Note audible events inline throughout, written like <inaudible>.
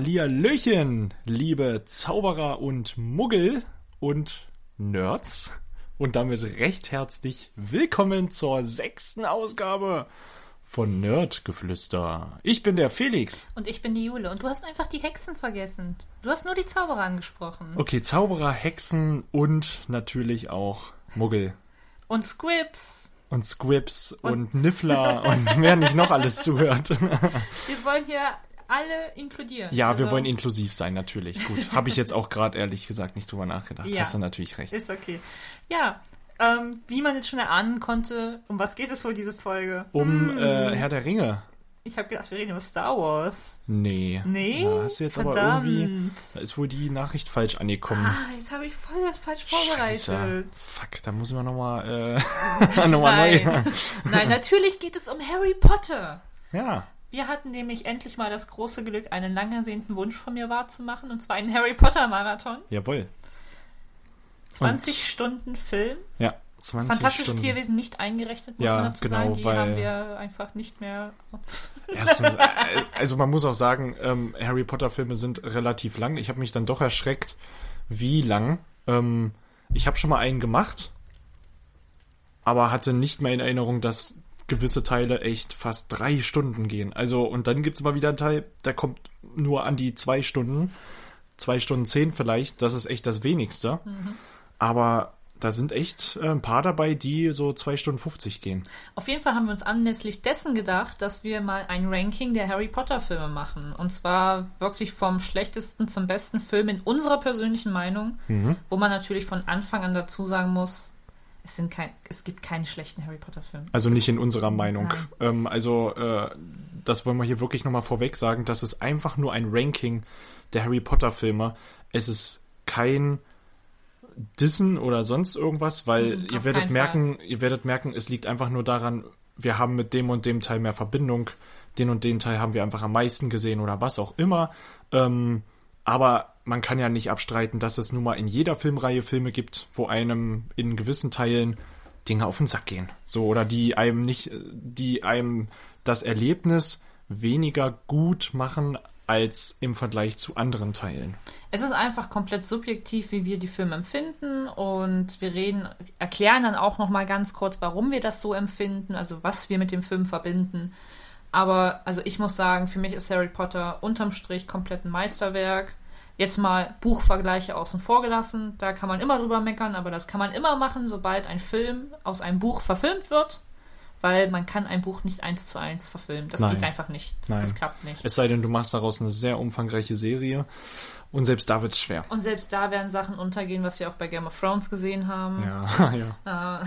Hallihallöchen, liebe Zauberer und Muggel und Nerds. Und damit recht herzlich willkommen zur sechsten Ausgabe von Nerdgeflüster. Ich bin der Felix. Und ich bin die Jule. Und du hast einfach die Hexen vergessen. Du hast nur die Zauberer angesprochen. Okay, Zauberer, Hexen und natürlich auch Muggel. Und Squibs. Und Squibs und, Niffler und wer nicht noch alles zuhört. <laughs> Wir wollen hier alle inkludieren. Ja, wir Also, wollen inklusiv sein, natürlich. Gut, habe ich jetzt auch gerade ehrlich gesagt nicht drüber nachgedacht. <laughs> Ja. Hast du natürlich recht. Ist okay. Ja, ähm, wie man jetzt schon erahnen konnte, um was geht es wohl diese Folge? Um äh, Herr der Ringe. Ich habe gedacht, wir reden über Star Wars. Nee. Nee? Da hast du jetzt aber Verdammt. irgendwie. Da ist wohl die Nachricht falsch angekommen. Ah, jetzt habe ich voll das falsch vorbereitet. Scheiße. Fuck, da müssen wir nochmal äh, <laughs> <laughs> noch mal neu. Nein. Nein, natürlich geht es um Harry Potter. Ja. Wir hatten nämlich endlich mal das große Glück, einen lang ersehnten Wunsch von mir wahrzumachen, und zwar einen Harry Potter Marathon. Jawohl. 20 Und- Stunden Film. Ja. 20 Fantastische Stunden. Tierwesen nicht eingerechnet, muss Ja, man dazu genau, sagen. Die weil- haben wir einfach nicht mehr. Erstens, <laughs> äh, also man muss auch sagen, ähm, Harry Potter Filme sind relativ lang. Ich habe mich dann doch erschreckt, wie lang. Ähm, ich habe schon mal einen gemacht, aber hatte nicht mehr in Erinnerung, dass gewisse Teile echt fast drei Stunden gehen. Also, und dann gibt's mal wieder einen Teil, der kommt nur an die zwei Stunden. Zwei Stunden zehn vielleicht. Das ist echt das wenigste. Aber da sind echt äh, ein paar dabei, die so zwei Stunden 50 gehen. Auf jeden Fall haben wir uns anlässlich dessen gedacht, dass wir mal ein Ranking der Harry Potter Filme machen. Und zwar wirklich vom schlechtesten zum besten Film in unserer persönlichen Meinung, Mhm. wo man natürlich von Anfang an dazu sagen muss, es, sind kein, es gibt keine schlechten Harry Potter Filme. Also nicht in unserer Meinung. Ähm, also äh, das wollen wir hier wirklich nochmal vorweg sagen. Das ist einfach nur ein Ranking der Harry Potter Filme. Es ist kein Dissen oder sonst irgendwas, weil Mhm, ihr werdet keinen merken, ihr werdet merken, es liegt einfach nur daran, wir haben mit dem und dem Teil mehr Verbindung, den und den Teil haben wir einfach am meisten gesehen oder was auch immer. Ähm, aber man kann ja nicht abstreiten, dass es nun mal in jeder Filmreihe Filme gibt, wo einem in gewissen Teilen Dinge auf den Sack gehen. So, oder die einem nicht, die einem das Erlebnis weniger gut machen als im Vergleich zu anderen Teilen. Es ist einfach komplett subjektiv, wie wir die Filme empfinden und wir reden, erklären dann auch noch mal ganz kurz, warum wir das so empfinden, also was wir mit dem Film verbinden. Aber also ich muss sagen, für mich ist Harry Potter unterm Strich komplett ein Meisterwerk. Jetzt mal Buchvergleiche außen vor gelassen, da kann man immer drüber meckern, aber das kann man immer machen, sobald ein Film aus einem Buch verfilmt wird, weil man kann ein Buch nicht eins zu eins verfilmen. Das Nein. geht einfach nicht. Das, Nein. das klappt nicht. Es sei denn, du machst daraus eine sehr umfangreiche Serie und selbst da wird's schwer. Und selbst da werden Sachen untergehen, was wir auch bei Game of Thrones gesehen haben. Ja, <laughs> ja. Äh,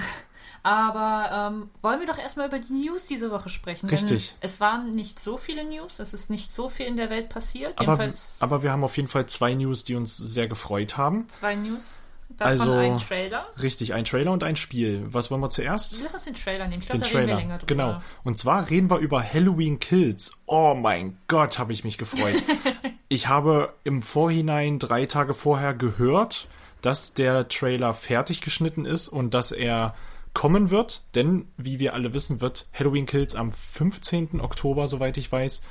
aber ähm, wollen wir doch erstmal über die News diese Woche sprechen. Richtig. Es waren nicht so viele News, es ist nicht so viel in der Welt passiert. Aber, aber wir haben auf jeden Fall zwei News, die uns sehr gefreut haben. zwei News. Davon Also- ein Trailer. Richtig, ein Trailer und ein Spiel. Was wollen wir zuerst? Lass uns den Trailer nehmen. Ich glaube, da reden wir Trailer. länger drüber. Genau. Und zwar reden wir über Halloween Kills. Oh mein Gott, habe ich mich gefreut. <laughs> ich habe im Vorhinein drei Tage vorher gehört, dass der Trailer fertig geschnitten ist und dass er kommen wird. Denn, wie wir alle wissen, wird Halloween Kills am 15. Oktober, soweit ich weiß,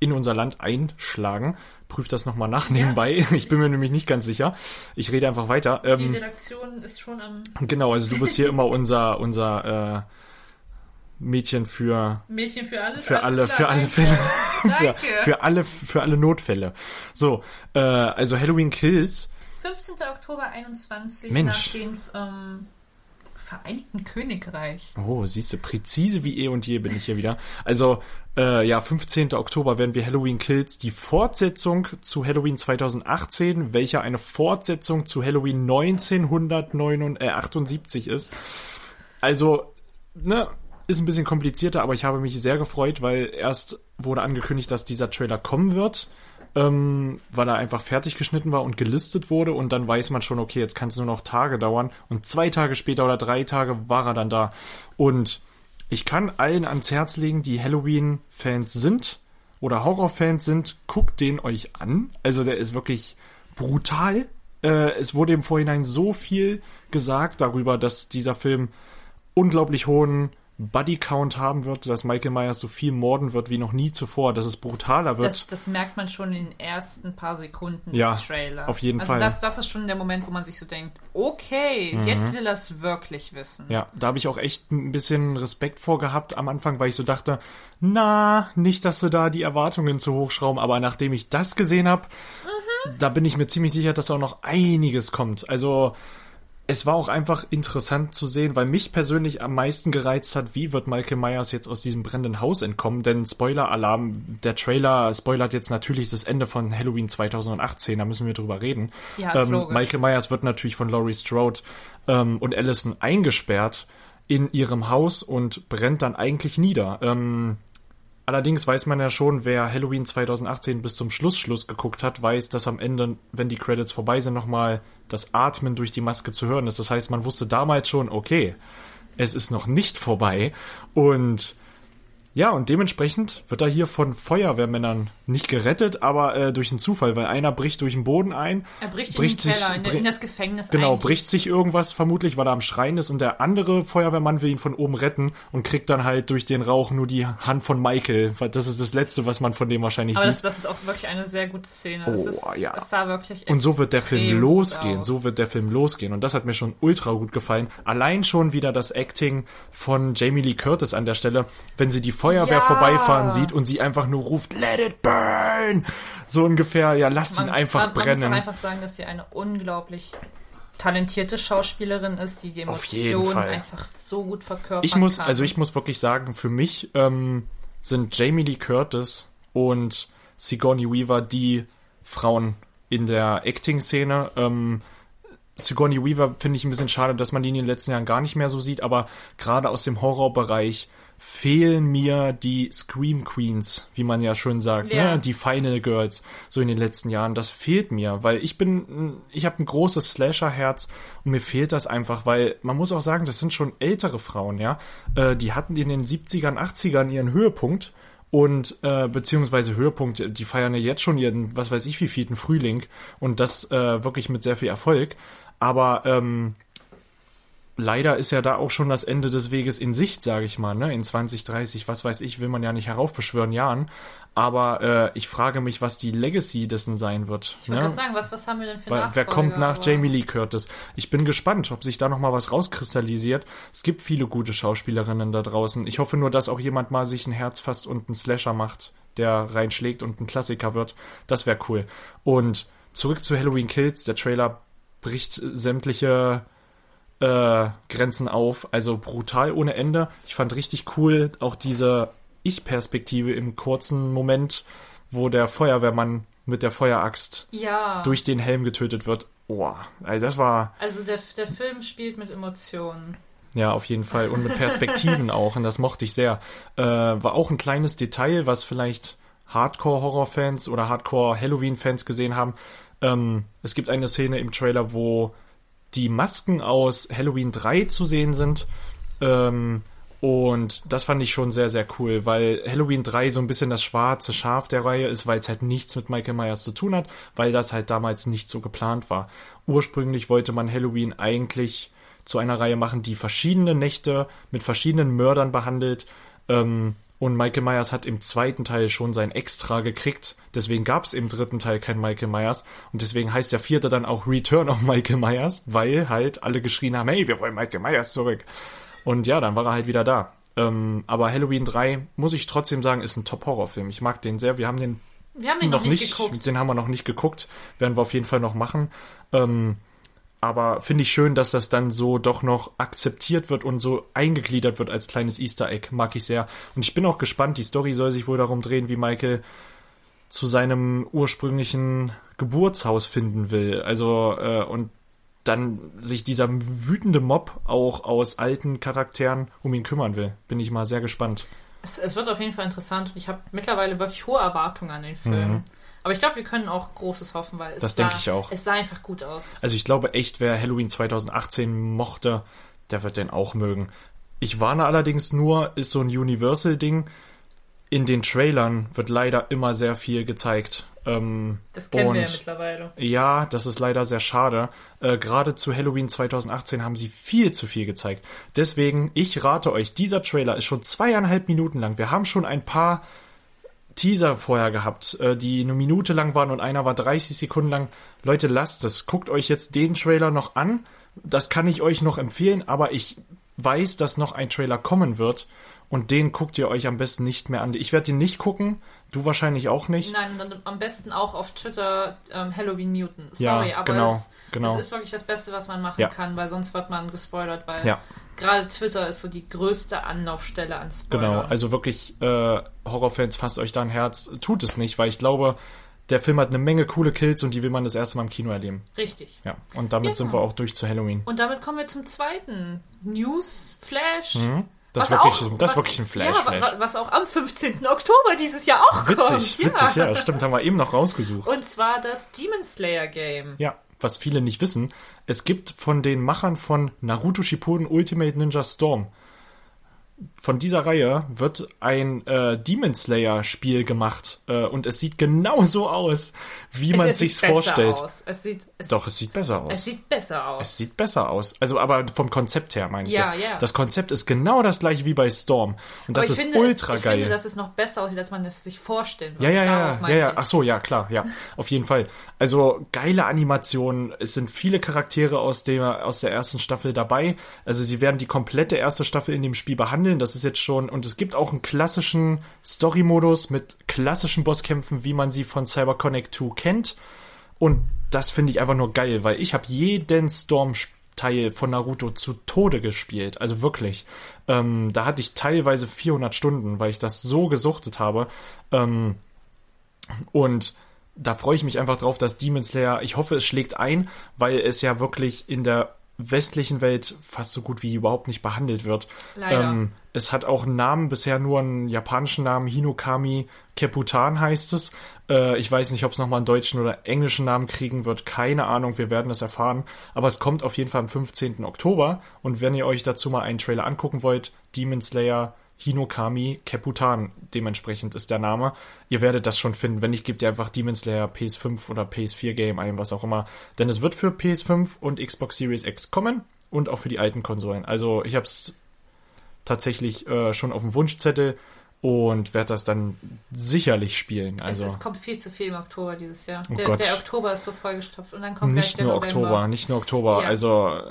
in unser Land einschlagen. Prüft das nochmal nach nebenbei. <laughs> Ich bin mir nämlich nicht ganz sicher. Ich rede einfach weiter. Die Ähm, Redaktion ist schon am genau, also du bist hier immer unser, unser äh, Mädchen für Mädchen für alles. für alles alle, klar, für alle danke. Fälle, <laughs> für, Danke. für alle, für alle Notfälle. So, äh, also Halloween Kills. 15. Oktober 21 Mensch. nach dem ähm, Vereinigten Königreich. Oh, siehst du, präzise wie eh und je bin ich hier wieder. Also, äh, ja, 15. Oktober werden wir Halloween Kills, die Fortsetzung zu Halloween 2018, welcher eine Fortsetzung zu Halloween 1978 ist. Also, ne, ist ein bisschen komplizierter, aber ich habe mich sehr gefreut, weil erst wurde angekündigt, dass dieser Trailer kommen wird, ähm, weil er einfach fertig geschnitten war und gelistet wurde und dann weiß man schon, okay, jetzt kann es nur noch Tage dauern und zwei Tage später oder drei Tage war er dann da und ich kann allen ans Herz legen, die Halloween-Fans sind oder Horror-Fans sind, guckt den euch an. Also der ist wirklich brutal. Äh, es wurde im Vorhinein so viel gesagt darüber, dass dieser Film unglaublich hohen Buddy-Count haben wird, dass Michael Myers so viel morden wird wie noch nie zuvor, dass es brutaler wird. Das, das merkt man schon in den ersten paar Sekunden des Ja, Trailers. auf jeden also Fall. Das, das ist schon der Moment, wo man sich so denkt, okay, jetzt will er es wirklich wissen. Mhm. Ja, da habe ich auch echt ein bisschen Respekt vor gehabt am Anfang, weil ich so dachte, na, nicht, dass sie da die Erwartungen zu hoch schrauben, aber nachdem ich das gesehen habe, da bin ich mir ziemlich sicher, dass auch noch einiges kommt. Also es war auch einfach interessant zu sehen, weil mich persönlich am meisten gereizt hat, wie wird Michael Myers jetzt aus diesem brennenden Haus entkommen, denn Spoiler-Alarm, der Trailer spoilert jetzt natürlich das Ende von Halloween 2018, da müssen wir drüber reden. Ja, ist ähm, logisch. Michael Myers wird natürlich von Laurie Strode ähm, und Allison eingesperrt in ihrem Haus und brennt dann eigentlich nieder. Ähm, allerdings weiß man ja schon, wer Halloween 2018 bis zum Schluss Schluss geguckt hat, weiß, dass am Ende, wenn die Credits vorbei sind, nochmal das Atmen durch die Maske zu hören ist. Das heißt, man wusste damals schon, okay, es ist noch nicht vorbei und ja, und dementsprechend wird er hier von Feuerwehrmännern nicht gerettet, aber äh, durch einen Zufall, weil einer bricht durch den Boden ein. Er bricht, bricht in den Keller, in, bri- in das Gefängnis Genau, eigentlich. bricht sich irgendwas vermutlich, weil er am Schreien ist und der andere Feuerwehrmann will ihn von oben retten und kriegt dann halt durch den Rauch nur die Hand von Michael. Das ist das Letzte, was man von dem wahrscheinlich Aber das, sieht. das ist auch wirklich eine sehr gute Szene. Das Oh, ist, ja. Es sah wirklich Und so wird der Film losgehen. So wird der Film losgehen. Und das hat mir schon ultra gut gefallen. Allein schon wieder das Acting von Jamie Lee Curtis an der Stelle, wenn sie die Feuerwehr Ja. vorbeifahren sieht und sie einfach nur ruft, let it burn! So ungefähr, ja, lasst ihn einfach man, man brennen. muss auch einfach sagen, dass sie eine unglaublich talentierte Schauspielerin ist, die die Emotionen einfach so gut verkörpern Ich muss, kann. also ich muss wirklich sagen, für mich ähm, sind Jamie Lee Curtis und Sigourney Weaver die Frauen in der Acting-Szene. Ähm, Sigourney Weaver finde ich ein bisschen schade, dass man die in den letzten Jahren gar nicht mehr so sieht, aber gerade aus dem Horrorbereich fehlen mir die Scream Queens, wie man ja schön sagt, Ja. ne? die Final Girls, so in den letzten Jahren. Das fehlt mir, weil ich bin, ich habe ein großes Slasher-Herz und mir fehlt das einfach, weil man muss auch sagen, das sind schon ältere Frauen, ja. Äh, die hatten in den 70ern, 80ern ihren Höhepunkt und äh, beziehungsweise Höhepunkt, die feiern ja jetzt schon ihren, was weiß ich, wie vierten Frühling und das äh, wirklich mit sehr viel Erfolg. Aber ähm, leider ist ja da auch schon das Ende des Weges in Sicht, sage ich mal, ne? In 20, 30, was weiß ich, will man ja nicht heraufbeschwören Jahren. Aber äh, ich frage mich, was die Legacy dessen sein wird. ich wollte ne? gerade sagen, was, was haben wir denn für Weil, wer kommt nach Aber- Jamie Lee Curtis? Ich bin gespannt, ob sich da noch mal was rauskristallisiert. Es gibt viele gute Schauspielerinnen da draußen. Ich hoffe nur, dass auch jemand mal sich ein Herz fasst und einen Slasher macht, der reinschlägt und ein Klassiker wird. Das wäre cool. Und zurück zu Halloween Kills. Der Trailer bricht sämtliche äh, Grenzen auf. Also brutal ohne Ende. Ich fand richtig cool auch diese Ich-Perspektive im kurzen Moment, wo der Feuerwehrmann mit der Feueraxt Ja, durch den Helm getötet wird. Boah, also das war also der, der Film spielt mit Emotionen. ja auf jeden Fall und mit Perspektiven <laughs> auch und das mochte ich sehr. Äh, war auch ein kleines Detail, was vielleicht Hardcore-Horror-Fans oder Hardcore-Halloween-Fans gesehen haben. Ähm, es gibt eine Szene im Trailer, wo die Masken aus Halloween 3 zu sehen sind. Ähm, und das fand ich schon sehr, sehr cool, weil Halloween 3 so ein bisschen das schwarze Schaf der Reihe ist, weil es halt nichts mit Michael Myers zu tun hat, weil das halt damals nicht so geplant war. Ursprünglich wollte man Halloween eigentlich zu einer Reihe machen, die verschiedene Nächte mit verschiedenen Mördern behandelt. Ähm, und Michael Myers hat im zweiten Teil schon sein Extra gekriegt. Deswegen gab es im dritten Teil kein Michael Myers. Und deswegen heißt der vierte dann auch Return of Michael Myers, weil halt alle geschrien haben, hey, wir wollen Michael Myers zurück. Und ja, dann war er halt wieder da. Ähm, aber Halloween 3, muss ich trotzdem sagen, ist ein Top-Horrorfilm. Ich mag den sehr. Wir haben den Wir haben ihn noch, nicht geguckt. den haben wir noch nicht geguckt. Werden wir auf jeden Fall noch machen. Ähm, aber finde ich schön, dass das dann so doch noch akzeptiert wird und so eingegliedert wird als kleines Easter Egg. Mag ich sehr. Und ich bin auch gespannt. Die Story soll sich wohl darum drehen, wie Michael zu seinem ursprünglichen Geburtshaus finden will. Also, äh, und dann sich dieser wütende Mob auch aus alten Charakteren um ihn kümmern will. Bin ich mal sehr gespannt. Es, es wird auf jeden Fall interessant und ich habe mittlerweile wirklich hohe Erwartungen an den Film. Aber ich glaube, wir können auch Großes hoffen, weil es. Das sah, denke ich auch. es sah einfach gut aus. Also ich glaube echt, wer Halloween 2018 mochte, der wird den auch mögen. Ich warne allerdings nur, ist so ein Universal-Ding. In den Trailern wird leider immer sehr viel gezeigt. Ähm, Das kennen wir ja mittlerweile. Ja, das ist leider sehr schade. Äh, Gerade zu Halloween 2018 haben sie viel zu viel gezeigt. Deswegen, ich rate euch, dieser Trailer ist schon zweieinhalb Minuten lang. Wir haben schon ein paar Teaser vorher gehabt, äh, die eine Minute lang waren und einer war 30 Sekunden lang. Leute, lasst es. Guckt euch jetzt den Trailer noch an. Das kann ich euch noch empfehlen, aber ich weiß, dass noch ein Trailer kommen wird. Und den guckt ihr euch am besten nicht mehr an. Ich werde den nicht gucken. Du wahrscheinlich auch nicht. Nein, dann am besten auch auf Twitter ähm, Halloween Muten. Ja, Sorry, aber genau, es, genau. es ist wirklich das Beste, was man machen Ja. kann, weil sonst wird man gespoilert, weil Ja. Gerade Twitter ist so die größte Anlaufstelle an Spoilern. Genau, also wirklich, äh, Horrorfans, fasst euch da ein Herz. Tut es nicht, weil ich glaube, der Film hat eine Menge coole Kills und die will man das erste Mal im Kino erleben. Richtig. Ja, und damit Ja. sind wir auch durch zu Halloween. Und damit kommen wir zum zweiten News Flash. Mhm. Das ist Was wirklich, auch- das ist was- wirklich ein Flash, ja, Flash. wa- Was auch am 15. Oktober dieses Jahr auch Witzig, kommt. witzig, ja, stimmt, haben wir eben noch rausgesucht. Und zwar das Demon Slayer Game. Ja, was viele nicht wissen, es gibt von den Machern von Naruto Shippuden Ultimate Ninja Storm von dieser Reihe wird ein äh, Demon Slayer Spiel gemacht äh, und es sieht genau so aus, wie man es sich's vorstellt. Aus. Es sieht, es, Doch, es sieht besser aus. es sieht besser aus. Es sieht besser aus. Also, aber vom Konzept her meine ich Ja, jetzt. ja. Das Konzept ist genau das gleiche wie bei Storm. Und das ich ist finde, ultra es, ich geil. finde, dass es noch besser aussieht, als man es sich vorstellen ja, würde. ja, ja, ja, ja. ich. Ach so, ja, klar, ja. Auf jeden Fall. Also, geile Animationen. Es sind viele Charaktere aus der, aus der ersten Staffel dabei. Also, sie werden die komplette erste Staffel in dem Spiel behandeln. Das ist jetzt schon, und es gibt auch einen klassischen Story-Modus mit klassischen Bosskämpfen, wie man sie von CyberConnect 2 kennt. Und das finde ich einfach nur geil, weil ich habe jeden Storm-Teil von Naruto zu Tode gespielt. Also wirklich. Ähm, da hatte ich teilweise 400 Stunden, weil ich das so gesuchtet habe. Ähm, und da freue ich mich einfach drauf, dass Demon Slayer, ich hoffe, es schlägt ein, weil es ja wirklich in der westlichen Welt fast so gut wie überhaupt nicht behandelt wird. Leider. Ähm, es hat auch einen Namen, bisher nur einen japanischen Namen, Hinokami Keputan heißt es. Äh, ich weiß nicht, ob es nochmal einen deutschen oder englischen Namen kriegen wird, keine Ahnung, wir werden das erfahren. Aber es kommt auf jeden Fall am 15. Oktober und wenn ihr euch dazu mal einen Trailer angucken wollt, Demon Slayer Hinokami Keputan, dementsprechend ist der Name. Ihr werdet das schon finden. Wenn nicht, gebt ihr einfach Demon Slayer PS5 oder PS4 Game ein, was auch immer. Denn es wird für PS5 und Xbox Series X kommen und auch für die alten Konsolen. Also ich habe es tatsächlich äh, schon auf dem Wunschzettel und werde das dann sicherlich spielen. Also es, es kommt viel zu viel im Oktober dieses Jahr. Oh der, der Oktober ist so vollgestopft und dann kommt gleich nicht der nur November. Oktober, nicht nur Oktober. Ja. Also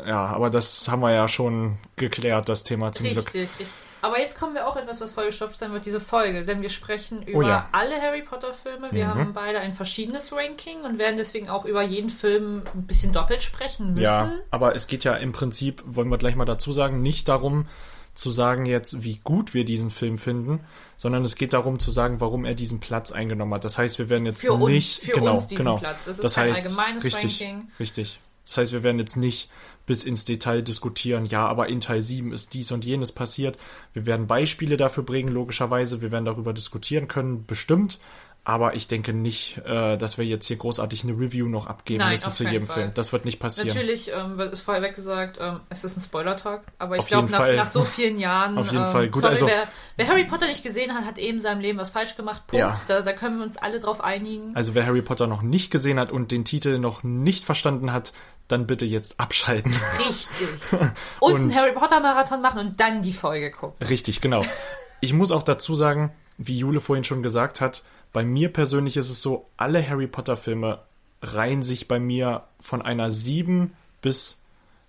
ja, aber das haben wir ja schon geklärt, das Thema zum Richtig, Glück. richtig. Aber jetzt kommen wir auch etwas, was vollgestopft sein wird, diese Folge. Denn wir sprechen über Oh ja. Mhm. alle Harry Potter-Filme. Wir haben beide ein verschiedenes Ranking und werden deswegen auch über jeden Film ein bisschen doppelt sprechen müssen. Ja, aber es geht ja im Prinzip, wollen wir gleich mal dazu sagen, nicht darum zu sagen jetzt, wie gut wir diesen Film finden, sondern es geht darum zu sagen, warum er diesen Platz eingenommen hat. Das heißt, wir werden jetzt Für uns- nicht für genau, uns diesen genau. Platz. Das ist kein allgemeines richtig, Ranking. Richtig. Das heißt, wir werden jetzt nicht bis ins Detail diskutieren, ja, aber in Teil 7 ist dies und jenes passiert. Wir werden Beispiele dafür bringen, logischerweise. Wir werden darüber diskutieren können, bestimmt. Aber ich denke nicht, äh, dass wir jetzt hier großartig eine Review noch abgeben Nein, müssen zu jedem Fall. Film. Das wird nicht passieren. Natürlich ähm, wird- ist vorher gesagt, ähm, es ist ein Spoiler-Talk, aber ich glaube, nach, nach so vielen Jahren. <laughs> Auf jeden ähm, Fall. Gut, sorry, also- wer, wer Harry Potter nicht gesehen hat, hat eben in seinem Leben was falsch gemacht. Punkt. Ja. Da, da können wir uns alle drauf einigen. Also wer Harry Potter noch nicht gesehen hat und den Titel noch nicht verstanden hat, dann bitte jetzt abschalten. Richtig. <laughs> Und, einen Und- Harry Potter-Marathon machen und dann die Folge gucken. Richtig, genau. Ich muss auch dazu sagen, wie Jule vorhin schon gesagt hat, bei mir persönlich ist es so, alle Harry Potter Filme reihen sich bei mir von einer 7 bis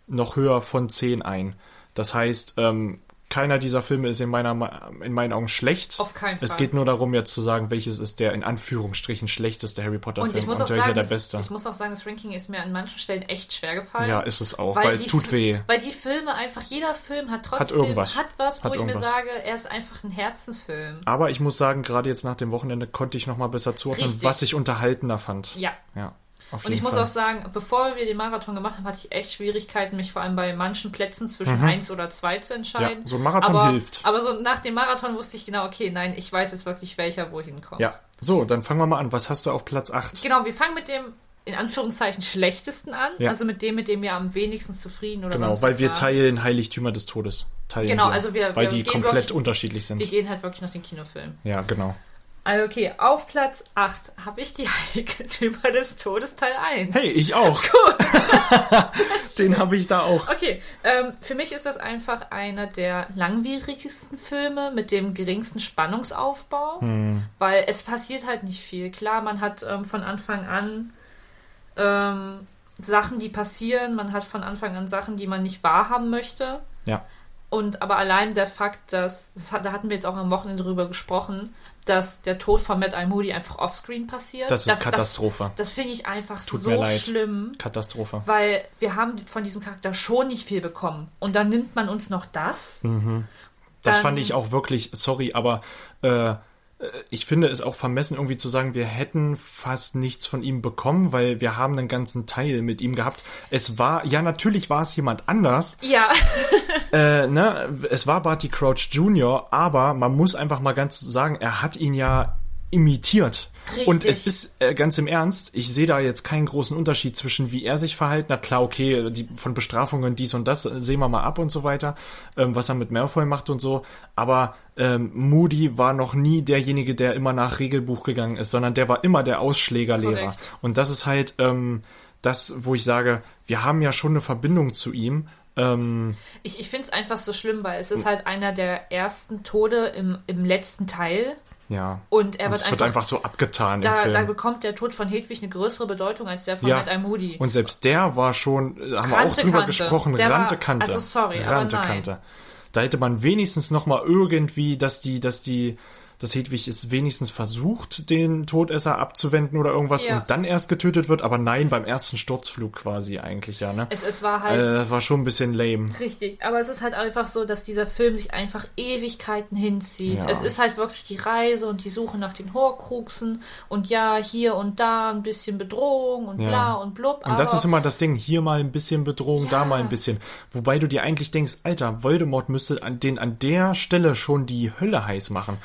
noch höher von 10 ein. Das heißt, ähm, keiner dieser Filme ist in, meiner, in meinen Augen schlecht. Auf keinen Es Fall. geht nur darum, jetzt zu sagen, welches ist der in Anführungsstrichen schlechteste Harry Potter Und und welcher sagen, der beste. ich muss auch sagen, das Ranking ist mir an manchen Stellen echt schwer gefallen. Ja, ist es auch, weil, es die tut weh. Weil die Filme einfach, jeder Film hat trotzdem, irgendwas. hat was, wo Hat ich mir irgendwas. sage, er ist einfach ein Herzensfilm. Aber ich muss sagen, gerade jetzt nach dem Wochenende konnte ich noch mal besser zuordnen, Richtig. was ich unterhaltener fand. Ja. Ja. Auf Und ich muss Fall. auch sagen, bevor wir den Marathon gemacht haben, hatte ich echt Schwierigkeiten, mich vor allem bei manchen Plätzen zwischen Mhm. eins oder zwei zu entscheiden. Ja, so ein Marathon aber, hilft. Aber so nach dem Marathon wusste ich genau, okay, nein, ich weiß jetzt wirklich, welcher wohin kommt. Ja. So, dann fangen wir mal an. Was hast du auf Platz 8? Genau, wir fangen mit dem in Anführungszeichen schlechtesten an, Ja. also mit dem, mit dem wir am wenigsten zufrieden oder Genau, weil wir waren. teilen Heiligtümer des Todes. Teilen Genau, wir, also wir- weil wir die gehen komplett wirklich- unterschiedlich sind. Wir gehen halt wirklich nach den Kinofilmen. Ja, genau. Also okay, auf Platz 8 habe ich die <laughs> Heiligtümer des Todes Teil 1. Hey, ich auch. <laughs> <laughs> Den habe ich da auch. Okay, ähm, für mich ist das einfach einer der langwierigsten Filme mit dem geringsten Spannungsaufbau, Hm. weil es passiert halt nicht viel. Klar, man hat ähm, von Anfang an ähm, Sachen, die passieren, man hat von Anfang an Sachen, die man nicht wahrhaben möchte. Ja. Und aber allein der Fakt, dass, das hat, da hatten wir jetzt auch am Wochenende drüber gesprochen, dass der Tod von Matt Eye Moody einfach offscreen passiert. Das ist Katastrophe. Das, das finde ich einfach Tut so mir leid. schlimm Katastrophe. weil wir haben von diesem Charakter schon nicht viel bekommen. Und dann nimmt man uns noch das. Das Dann- fand ich auch wirklich, sorry, aber äh, ich finde es auch vermessen, irgendwie zu sagen, wir hätten fast nichts von ihm bekommen, weil wir haben einen ganzen Teil mit ihm gehabt. Es war, ja, natürlich war es jemand anders, Ja, <laughs> äh, ne, es war Barty Crouch Jr., aber man muss einfach mal ganz sagen, er hat ihn ja imitiert. Richtig. Und es ist äh, ganz im Ernst, ich sehe da jetzt keinen großen Unterschied zwischen wie er sich verhalten hat. Klar, okay, die, von Bestrafungen dies und das äh, sehen wir mal ab und so weiter, ähm, was er mit Malfoy macht und so. Aber ähm, Moody war noch nie derjenige, der immer nach Regelbuch gegangen ist, sondern der war immer der Ausschlägerlehrer. Korrekt. Und das ist halt ähm, das, wo ich sage, wir haben ja schon eine Verbindung zu ihm. Ähm, ich, ich finde es einfach so schlimm, weil es ist halt einer der ersten Tode im, im letzten Teil. Ja. Und er Und wird es wird einfach, einfach so abgetan da, da bekommt der Tod von Hedwig eine größere Bedeutung als der von ja. Matt Moody. Und selbst der war schon, haben wir auch drüber Kante. gesprochen, Der war- Rante Kante. also sorry, aber Rante nein. Kante. Da hätte man wenigstens noch mal irgendwie, dass die, dass die, dass Hedwig es wenigstens versucht, den Todesser abzuwenden oder irgendwas Ja. und dann erst getötet wird, aber nein, beim ersten Sturzflug quasi eigentlich ja, ne? es, es war halt Äh, war schon ein bisschen lame. Richtig, aber es ist halt einfach so, dass dieser Film sich einfach Ewigkeiten hinzieht. Ja. Es ist halt wirklich die Reise und die Suche nach den Horcruxen und ja, hier und da ein bisschen Bedrohung und Ja. bla und blub. Und das ist immer das Ding, hier mal ein bisschen Bedrohung, da mal ein bisschen. Wobei du dir eigentlich denkst, Alter, Voldemort müsste an den an der Stelle schon die Hölle heiß machen.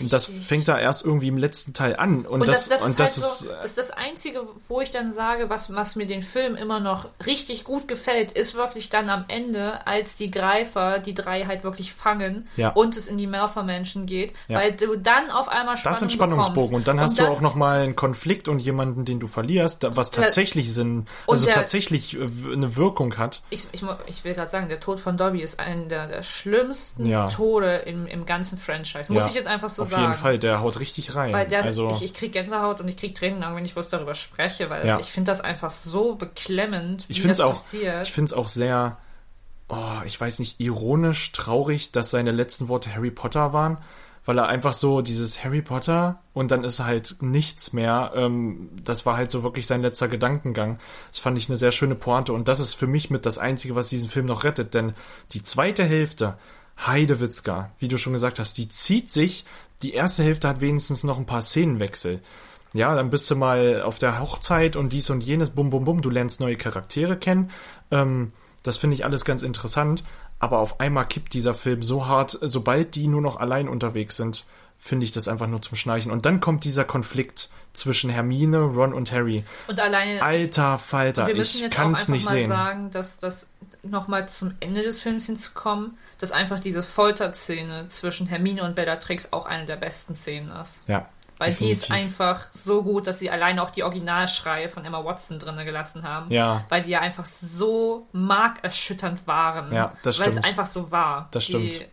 Und das fängt da erst irgendwie im letzten Teil an. Und, und das, das, und ist das halt ist, so, das ist das Einzige, wo ich dann sage, was, was mir den Film immer noch richtig gut gefällt, ist wirklich dann am Ende, als die Greifer die drei halt wirklich fangen Ja. und es in die Malfoy-Menschen geht, Ja. weil du dann auf einmal Spannung Das ist ein Spannungsbogen. bekommst. Und dann hast du auch noch mal einen Konflikt und jemanden, den du verlierst, was tatsächlich Sinn, und also der- tatsächlich äh, eine Wirkung hat. ich, ich, ich will gerade sagen, der Tod von Dobby ist einer der, der schlimmsten Ja. Tode im, im ganzen Franchise. Muss ich jetzt einfach so Auf sagen. jeden Fall, der haut richtig rein. Weil der, also, ich, ich krieg Gänsehaut und ich krieg Tränen, wenn ich bloß darüber spreche, weil Ja. das, ich finde das einfach so beklemmend, wie ich das auch, passiert. ich finde es auch sehr, oh, ich weiß nicht, ironisch, traurig, dass seine letzten Worte Harry Potter waren, weil er einfach so dieses Harry Potter und dann ist halt nichts mehr. Ähm, das war halt so wirklich sein letzter Gedankengang. Das fand ich eine sehr schöne Pointe und das ist für mich mit das Einzige, was diesen Film noch rettet, denn die zweite Hälfte, Heidewitzka, wie du schon gesagt hast, die zieht sich. Die erste Hälfte hat wenigstens noch ein paar Szenenwechsel. Ja, dann bist du mal auf der Hochzeit und dies und jenes, bum, bum, bum, du lernst neue Charaktere kennen. Ähm, das finde ich alles ganz interessant. Aber auf einmal kippt dieser Film so hart, sobald die nur noch allein unterwegs sind, finde ich das einfach nur zum Schnarchen. Und dann kommt dieser Konflikt zwischen Hermine, Ron und Harry. Und alleine, Alter Falter, wir müssen ich kann es nicht mal sehen. sagen, dass das nochmal zum Ende des Films hinzukommen, dass einfach diese Folterszene zwischen Hermine und Bellatrix auch eine der besten Szenen ist. Ja, Weil die ist definitiv. einfach so gut, dass sie alleine auch die Originalschreie von Emma Watson drinne gelassen haben. Ja. Weil die ja einfach so markerschütternd waren. Ja, das Weil es stimmt. einfach so war. Das die, stimmt.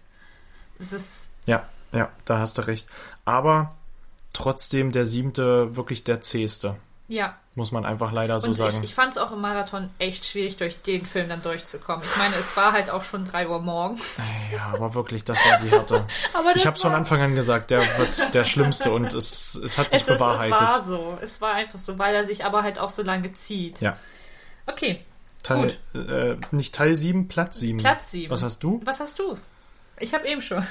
Es ist, Ja, ja, da hast du recht. Aber trotzdem der siebte wirklich der zähste. ja. Muss man einfach leider so Und sagen. ich, ich fand es auch im Marathon echt schwierig, durch den Film dann durchzukommen. Ich meine, es war halt auch schon 3 Uhr morgens. ja, aber wirklich, das war die Härte. <laughs> Ich habe es von Anfang an gesagt, der wird der Schlimmste und es, es hat sich Es, ist, es bewahrheitet. war so. Es war einfach so, weil er sich aber halt auch so lange zieht. Ja. Okay, Teil, äh, nicht Teil 7, Platz 7. Platz 7. Was hast du? Was hast du? Ich habe eben schon.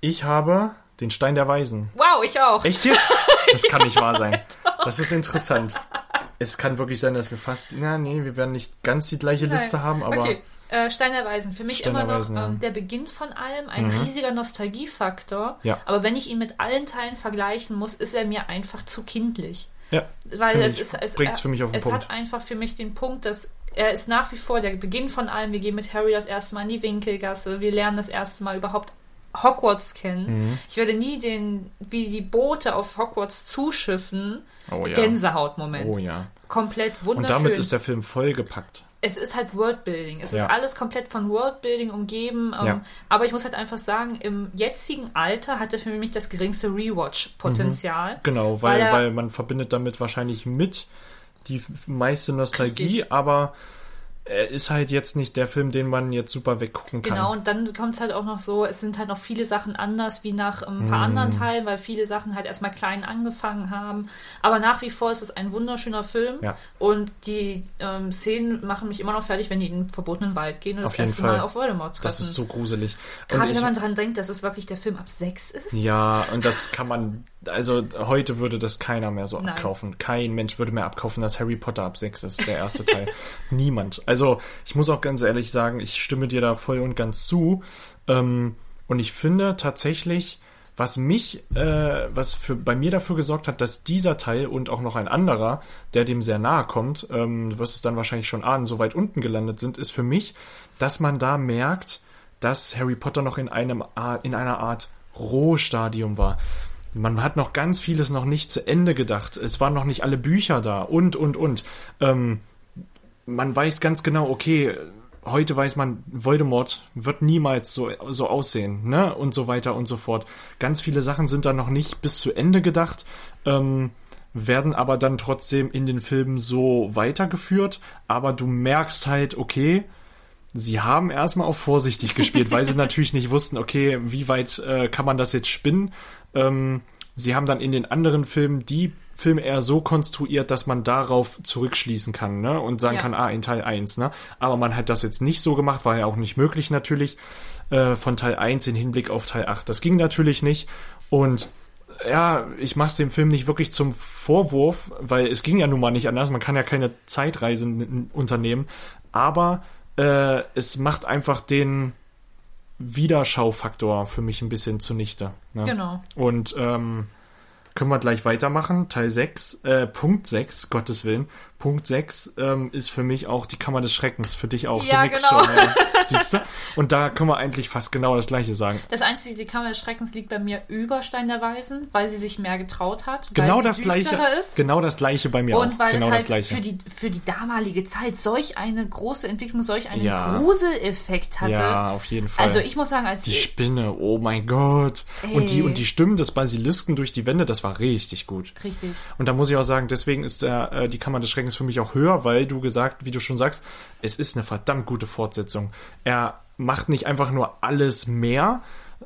Ich habe den Stein der Weisen. Wow, ich auch. Echt jetzt? <laughs> Das kann nicht wahr sein. Das ist interessant. Es kann wirklich sein, dass wir fast, na nee, wir werden nicht ganz die gleiche Liste Nein. haben, aber Okay, äh, Stein der Weisen. Für mich Stein immer noch Weisen, ja. ähm, der Beginn von allem, ein Mhm. riesiger Nostalgiefaktor. Ja. Aber wenn ich ihn mit allen Teilen vergleichen muss, ist er mir einfach zu kindlich. ja, Weil es ist, es, bringt's für mich auf den es Punkt. hat einfach für mich den Punkt, dass er ist nach wie vor der Beginn von allem. Wir gehen mit Harry das erste Mal in die Winkelgasse. Wir lernen das erste Mal überhaupt Hogwarts kennen. Mhm. Ich werde nie den, wie die Boote auf Hogwarts zuschiffen. Oh ja. Gänsehautmoment. Oh ja. Komplett Und wunderschön. damit ist der Film vollgepackt. es ist halt Worldbuilding. Es Ja. ist alles komplett von Worldbuilding umgeben. Ähm, Ja. Aber ich muss halt einfach sagen, im jetzigen Alter hat er für mich das geringste Rewatch-Potenzial. Genau, weil, Weil er- weil man verbindet damit wahrscheinlich mit die meiste Nostalgie, Richtig. aber er ist halt jetzt nicht der Film, den man jetzt super weggucken kann. Genau, und dann kommt es halt auch noch so, es sind halt noch viele Sachen anders wie nach ein paar Mhm. anderen Teilen, weil viele Sachen halt erstmal klein angefangen haben. Aber nach wie vor ist es ein wunderschöner Film. Ja. Und die ähm, Szenen machen mich immer noch fertig, wenn die in den verbotenen Wald gehen und Auf das erste Fall. Mal auf Voldemort treffen. Das ist so gruselig. Gerade ich- wenn man dran denkt, dass es wirklich der Film ab sechs ist. Ja, und das kann man, also heute würde das keiner mehr so Nein. abkaufen. Kein Mensch würde mehr abkaufen, dass Harry Potter ab 6 ist, der erste Teil. <laughs> Niemand. Also ich muss auch ganz ehrlich sagen, ich stimme dir da voll und ganz zu. Ähm, und ich finde tatsächlich, was mich, äh, was für, bei mir dafür gesorgt hat, dass dieser Teil und auch noch ein anderer, der dem sehr nahe kommt, ähm, du wirst es dann wahrscheinlich schon ahnen, so weit unten gelandet sind, ist für mich, dass man da merkt, dass Harry Potter noch in einem in einer Art Rohstadium war. Man hat noch ganz vieles noch nicht zu Ende gedacht. Es waren noch nicht alle Bücher da und, und, und. Ähm, man weiß ganz genau, okay, heute weiß man, Voldemort wird niemals so, so aussehen, ne? Und so weiter und so fort. Ganz viele Sachen sind da noch nicht bis zu Ende gedacht, ähm, werden aber dann trotzdem in den Filmen so weitergeführt. Aber du merkst halt, okay, sie haben erstmal auf vorsichtig gespielt, weil sie natürlich nicht wussten, okay, wie weit äh, kann man das jetzt spinnen. Ähm, sie haben dann in den anderen Filmen die Filme eher so konstruiert, dass man darauf zurückschließen kann, ne? Und sagen Ja. kann, ah, in Teil 1, ne? Aber man hat das jetzt nicht so gemacht, war ja auch nicht möglich natürlich, äh, von Teil 1 in Hinblick auf Teil 8. Das ging natürlich nicht. Und ja, ich mach's dem Film nicht wirklich zum Vorwurf, weil es ging ja nun mal nicht anders. Man kann ja keine Zeitreise unternehmen. Aber äh, es macht einfach den Wiederschaufaktor für mich ein bisschen zunichte. Ne? Genau. Und ähm, können wir gleich weitermachen. Teil 6, äh, Punkt 6, Gottes Willen. Punkt 6 ähm, ist für mich auch die Kammer des Schreckens. Für dich auch. Ja, du genau. <laughs> schon. Ja. Siehst du? Und da können wir eigentlich fast genau das Gleiche sagen. Das Einzige, die Kammer des Schreckens liegt bei mir über Stein der Weisen, weil sie sich mehr getraut hat, Genau weil das sie Gleiche. ist. Genau das Gleiche bei mir Und auch. weil genau es halt für die, für die damalige Zeit solch eine große Entwicklung, solch einen Ja. Gruseleffekt hatte. ja, auf jeden Fall. Also ich muss sagen, als Die Spinne, oh mein Gott. Und die, und die Stimmen des Basilisken durch die Wände, das war richtig gut. richtig. Und da muss ich auch sagen, deswegen ist äh, die Kammer des Schreckens für mich auch höher, weil du gesagt, wie du schon sagst, es ist eine verdammt gute Fortsetzung. Er macht nicht einfach nur alles mehr,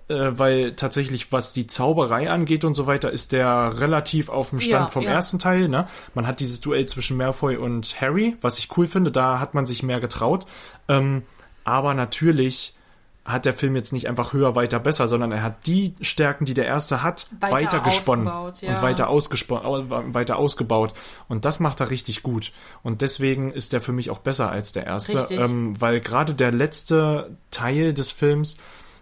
äh, weil tatsächlich, was die Zauberei angeht und so weiter, ist der relativ auf dem Stand Ja, vom ja. ersten Teil. Ne? Man hat dieses Duell zwischen Malfoy und Harry, was ich cool finde, da hat man sich mehr getraut. Ähm, aber natürlich hat der Film jetzt nicht einfach höher, weiter, besser, sondern er hat die Stärken, die der erste hat, Weiter weiter, gesponnen ja. und weiter, ausgespo- au- weiter ausgebaut. Und das macht er richtig gut. Und deswegen ist der für mich auch besser als der erste, ähm, weil gerade der letzte Teil des Films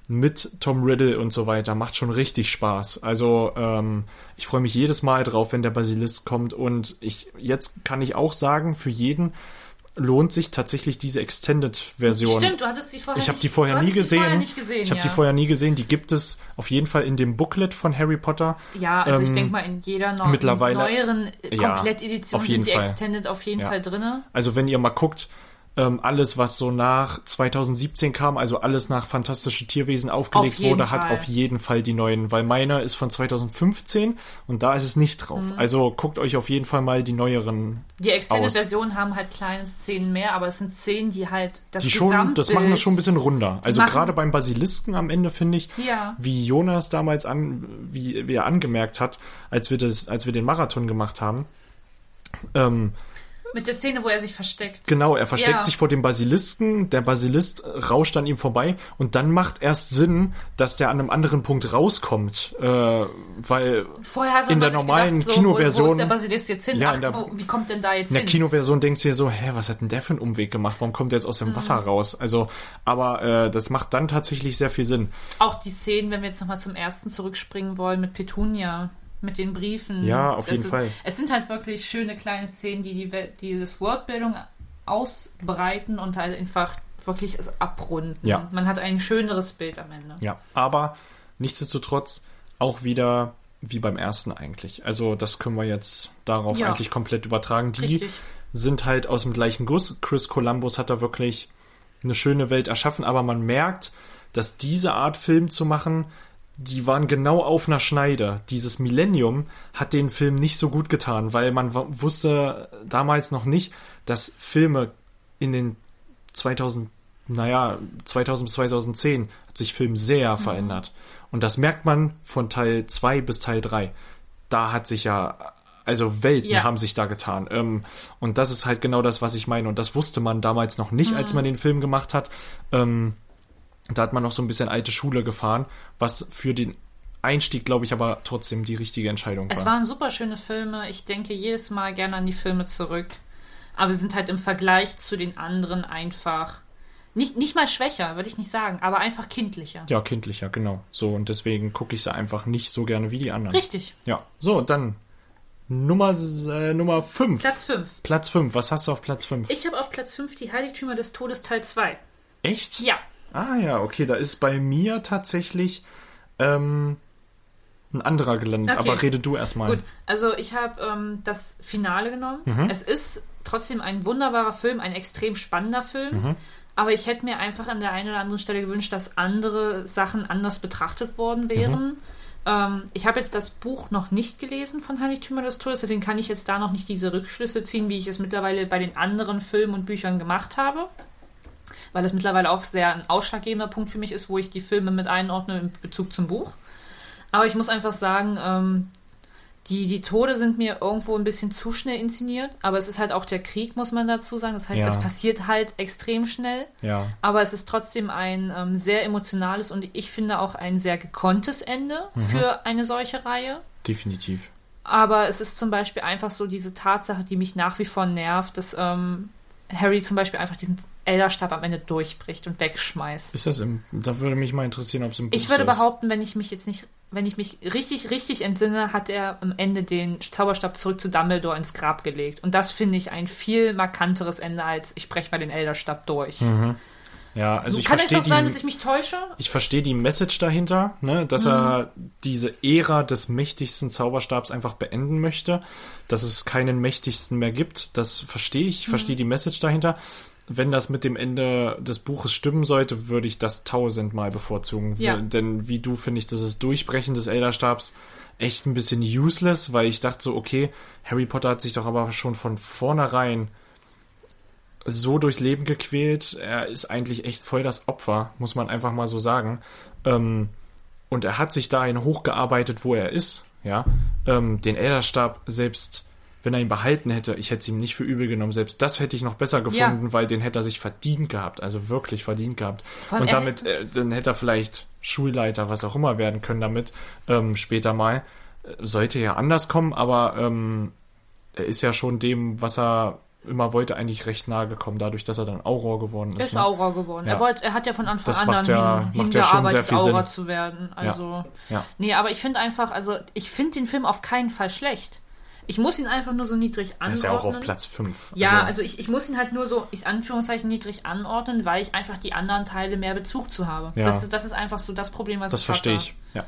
mit Tom Riddle und so weiter macht schon richtig Spaß. Also ähm, ich freue mich jedes Mal drauf, wenn der Basilisk kommt. Und ich jetzt kann ich auch sagen, für jeden lohnt sich tatsächlich diese Extended-Version. Stimmt, du hattest die vorher Ich habe die vorher nie gesehen. Vorher gesehen ich habe ja. die vorher nie gesehen. Die gibt es auf jeden Fall in dem Booklet von Harry Potter. Ja, also ich Ähm, denke mal, in jeder neu mittlerweile- neueren Ja, Komplettedition jeden sind die Fall. Extended auf jeden Ja. Fall drinne. Also wenn ihr mal guckt, ähm, alles, was so nach 2017 kam, also alles nach Fantastische Tierwesen aufgelegt Auf wurde, hat Fall. auf jeden Fall die neuen, weil meiner ist von 2015 und da ist es nicht drauf. Mhm. Also guckt euch auf jeden Fall mal die neueren Die aus. Extended-Versionen haben halt kleine Szenen mehr, aber es sind Szenen, die halt das Die schon, das machen das schon ein bisschen runder. Also gerade beim Basilisken am Ende finde ich, Ja. wie Jonas damals an, wie, wie er angemerkt hat, als wir das, als wir den Marathon gemacht haben, ähm, Mit der Szene, wo er sich versteckt. Genau, er versteckt Ja. sich vor dem Basilisken, der Basilist rauscht an ihm vorbei und dann macht erst Sinn, dass der an einem anderen Punkt rauskommt, äh, weil in der normalen gedacht, so, Kinoversion- Wo, wo ist der Basilisk jetzt hin? Ja, Ach, in der- wo, wie kommt denn da jetzt in der hin? Kinoversion denkst du dir so, hä, was hat denn der für einen Umweg gemacht? Warum kommt der jetzt aus Mhm. dem Wasser raus? Also, aber äh, das macht dann tatsächlich sehr viel Sinn. Auch die Szenen, wenn wir jetzt nochmal zum ersten zurückspringen wollen, mit Petunia, mit den Briefen. Ja, auf Das jeden ist, Fall. Es sind halt wirklich schöne kleine Szenen, die, die Welt- dieses Wortbildung ausbreiten und halt einfach wirklich es abrunden. Ja. Man hat ein schöneres Bild am Ende. Ja, aber nichtsdestotrotz auch wieder wie beim ersten eigentlich. Also das können wir jetzt darauf Ja. eigentlich komplett übertragen. Die Richtig. sind halt aus dem gleichen Guss. Chris Columbus hat da wirklich eine schöne Welt erschaffen, aber man merkt, dass diese Art Film zu machen, die waren genau auf einer Schneide. Dieses Millennium hat den Film nicht so gut getan, weil man wusste damals noch nicht, dass Filme in den 2000, naja, 2000 bis 2010 hat sich Film sehr verändert. Und das merkt man von Teil 2 bis Teil 3. Da hat sich ja, also Welten Ja. haben sich da getan. Ähm, und das ist halt genau das, was ich meine. Und das wusste man damals noch nicht, als man den Film gemacht hat. Ähm, da hat man noch so ein bisschen alte Schule gefahren, was für den Einstieg, glaube ich, aber trotzdem die richtige Entscheidung Es war. waren super schöne Filme. Ich denke jedes Mal gerne an die Filme zurück. Aber sie sind halt im Vergleich zu den anderen einfach nicht, nicht mal schwächer, würde ich nicht sagen, aber einfach kindlicher. Ja, kindlicher, genau. So, und deswegen gucke ich sie einfach nicht so gerne wie die anderen. Richtig. Ja, so, dann Nummer, s- äh, Nummer 5. Platz 5. Platz 5. Was hast du auf Platz 5? Ich habe auf Platz 5 die Heiligtümer des Todes Teil 2. Echt? Ja. Ah ja, okay, da ist bei mir tatsächlich ähm, ein anderer gelandet, Okay. aber rede du erstmal. Gut, also ich habe ähm, das Finale genommen. Mhm. Es ist trotzdem ein wunderbarer Film, ein extrem spannender Film. Mhm. Aber ich hätte mir einfach an der einen oder anderen Stelle gewünscht, dass andere Sachen anders betrachtet worden wären. Mhm. Ähm, ich habe jetzt das Buch noch nicht gelesen von Heiligtümer des Todes, deswegen kann ich jetzt da noch nicht diese Rückschlüsse ziehen, wie ich es mittlerweile bei den anderen Filmen und Büchern gemacht habe. Weil das mittlerweile auch sehr ein ausschlaggebender Punkt für mich ist, wo ich die Filme mit einordne in Bezug zum Buch. Aber ich muss einfach sagen, ähm, die, die Tode sind mir irgendwo ein bisschen zu schnell inszeniert, aber es ist halt auch der Krieg, muss man dazu sagen. Das heißt, Ja. es passiert halt extrem schnell, Ja, aber es ist trotzdem ein ähm, sehr emotionales und ich finde auch ein sehr gekonntes Ende Mhm. für eine solche Reihe. definitiv. Aber es ist zum Beispiel einfach so diese Tatsache, die mich nach wie vor nervt, dass ähm, Harry zum Beispiel einfach diesen Elderstab am Ende durchbricht und wegschmeißt. Ist das im, da würde mich mal interessieren, ob es im Buch Ich würde behaupten, wenn ich mich jetzt nicht, wenn ich mich richtig, richtig entsinne, hat er am Ende den Zauberstab zurück zu Dumbledore ins Grab gelegt. Und das finde ich ein viel markanteres Ende als ich breche mal den Elderstab durch. Ja, also ich Kann es auch sein, dass ich mich täusche? ich verstehe die Message dahinter, ne, dass er diese Ära des mächtigsten Zauberstabs einfach beenden möchte, dass es keinen mächtigsten mehr gibt. Das verstehe ich. Ich verstehe die Message dahinter. Wenn das mit dem Ende des Buches stimmen sollte, würde ich das tausendmal bevorzugen. Ja. Denn wie du finde ich dieses Durchbrechen des Elderstabs echt ein bisschen useless, weil ich dachte so, okay, Harry Potter hat sich doch aber schon von vornherein so durchs Leben gequält. Er ist eigentlich echt voll das Opfer, muss man einfach mal so sagen. Ähm, und er hat sich dahin hochgearbeitet, wo er ist. Ja, ähm, den Elderstab selbst, wenn er ihn behalten hätte, ich hätte es ihm nicht für übel genommen. Selbst das hätte ich noch besser gefunden, weil den hätte er sich verdient gehabt, also wirklich verdient gehabt. Allem Und damit, äh, dann hätte er vielleicht Schulleiter, was auch immer werden können damit ähm, später mal. Äh, Sollte ja anders kommen, aber ähm, er ist ja schon dem, was er immer wollte, eigentlich recht nahe gekommen, dadurch, dass er dann Auror geworden ist. Ist ne? Aura geworden. Ja. Er, wollte, er hat ja von Anfang Das an macht dann ja- hin, macht ja schon sehr viel Aura Sinn. zu werden. Also, Ja. nee, aber ich finde einfach, also ich finde den Film auf keinen Fall schlecht. Ich muss ihn einfach nur so niedrig Er anordnen. ist ja auch auf Platz 5. Ja, also, ich, ich muss ihn halt nur so, ich Anführungszeichen, niedrig anordnen, weil ich einfach die anderen Teile mehr Bezug zu habe. Ja. Das, ist- das ist einfach so das Problem, was Das ich verstehe hatte. ich. Ja.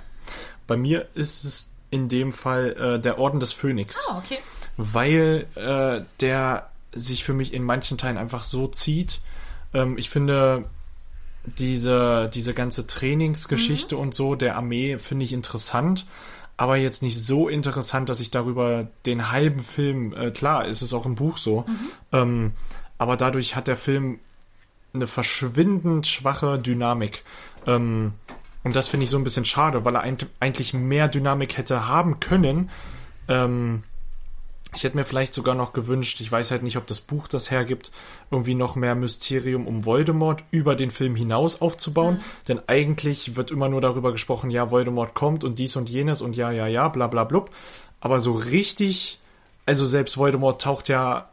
Bei mir ist es in dem Fall äh, der Orden des Phönix, Ah, okay. weil äh, der sich für mich in manchen Teilen einfach so zieht. Ähm, ich finde diese, diese ganze Trainingsgeschichte und so der Armee finde ich interessant, aber jetzt nicht so interessant, dass ich darüber den halben Film, äh, klar, ist es auch im Buch so, ähm, aber dadurch hat der Film eine verschwindend schwache Dynamik. Ähm, und das finde ich so ein bisschen schade, weil er eigentlich mehr Dynamik hätte haben können, ähm, Ich hätte mir vielleicht sogar noch gewünscht, ich weiß halt nicht, ob das Buch das hergibt, irgendwie noch mehr Mysterium um Voldemort über den Film hinaus aufzubauen. Denn eigentlich wird immer nur darüber gesprochen, ja, Voldemort kommt und dies und jenes und ja, ja, ja, bla bla blub. Aber so richtig, also selbst Voldemort taucht ja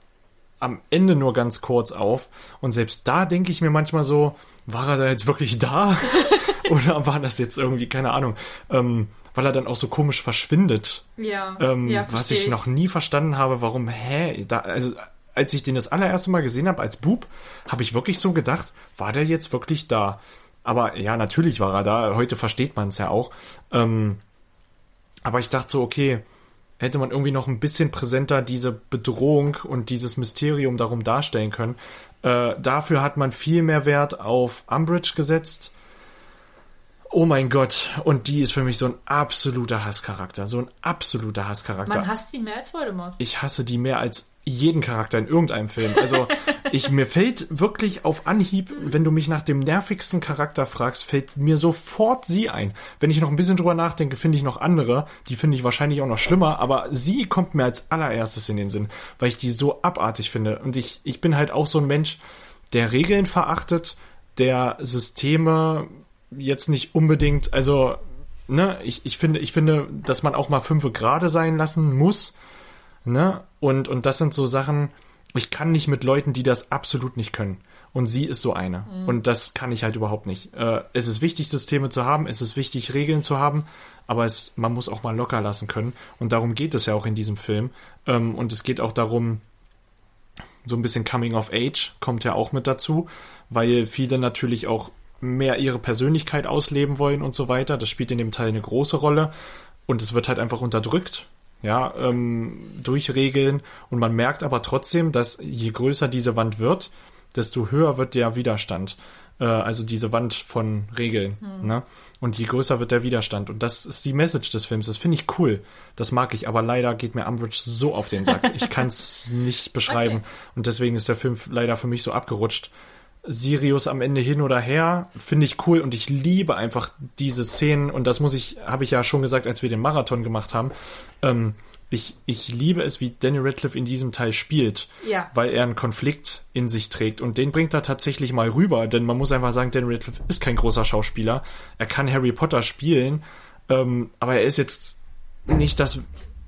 am Ende nur ganz kurz auf. Und selbst da denke ich mir manchmal so, war er da jetzt wirklich da? <laughs> Oder war das jetzt irgendwie, keine Ahnung, ähm, weil er dann auch so komisch verschwindet. Ja, Ähm, ja was versteh ich noch nie verstanden habe, warum, hä? Da, also, als ich den das allererste Mal gesehen habe als Bub, habe ich wirklich so gedacht, war der jetzt wirklich da? Aber ja, natürlich war er da. Heute versteht man es ja auch. Ähm, aber ich dachte so, okay, hätte man irgendwie noch ein bisschen präsenter diese Bedrohung und dieses Mysterium darum darstellen können. Äh, dafür hat man viel mehr Wert auf Umbridge gesetzt. Oh mein Gott, und die ist für mich so ein absoluter Hasscharakter, so ein absoluter Hasscharakter. Man hasst ihn mehr als Voldemort. ich hasse die mehr als jeden Charakter in irgendeinem Film. Also <laughs> ich mir fällt wirklich auf Anhieb, wenn du mich nach dem nervigsten Charakter fragst, fällt mir sofort sie ein. Wenn ich noch ein bisschen drüber nachdenke, finde ich noch andere, die finde ich wahrscheinlich auch noch schlimmer, aber sie kommt mir als allererstes in den Sinn, weil ich die so abartig finde. Und ich, ich bin halt auch so ein Mensch, der Regeln verachtet, der Systeme jetzt nicht unbedingt, also, ne, ich, ich finde, ich finde, dass man auch mal fünfe gerade sein lassen muss. Ne? Und, und das sind so Sachen, ich kann nicht mit Leuten, die das absolut nicht können. Und sie ist so eine. Und das kann ich halt überhaupt nicht. Äh, es ist wichtig, Systeme zu haben, es ist wichtig, Regeln zu haben, aber es, man muss auch mal locker lassen können. Und darum geht es ja auch in diesem Film. Ähm, und es geht auch darum, so ein bisschen Coming of Age kommt ja auch mit dazu, weil viele natürlich auch mehr ihre Persönlichkeit ausleben wollen und so weiter. Das spielt in dem Teil eine große Rolle. Und es wird halt einfach unterdrückt ja, ähm, durch Regeln. Und man merkt aber trotzdem, dass je größer diese Wand wird, desto höher wird der Widerstand. Äh, also diese Wand von Regeln. Ne? Und je größer wird der Widerstand. Und das ist die Message des Films. Das finde ich cool. Das mag ich. Aber leider geht mir Umbridge so auf den Sack. Ich kann es <laughs> nicht beschreiben. Okay. Und deswegen ist der Film leider für mich so abgerutscht. Sirius am Ende hin oder her, finde ich cool und ich liebe einfach diese Szenen und das muss ich, habe ich ja schon gesagt, als wir den Marathon gemacht haben. Ähm, ich, ich liebe es, wie Danny Radcliffe in diesem Teil spielt, Ja. weil er einen Konflikt in sich trägt und den bringt er tatsächlich mal rüber, denn man muss einfach sagen, Danny Radcliffe ist kein großer Schauspieler. Er kann Harry Potter spielen, ähm, aber er ist jetzt nicht das.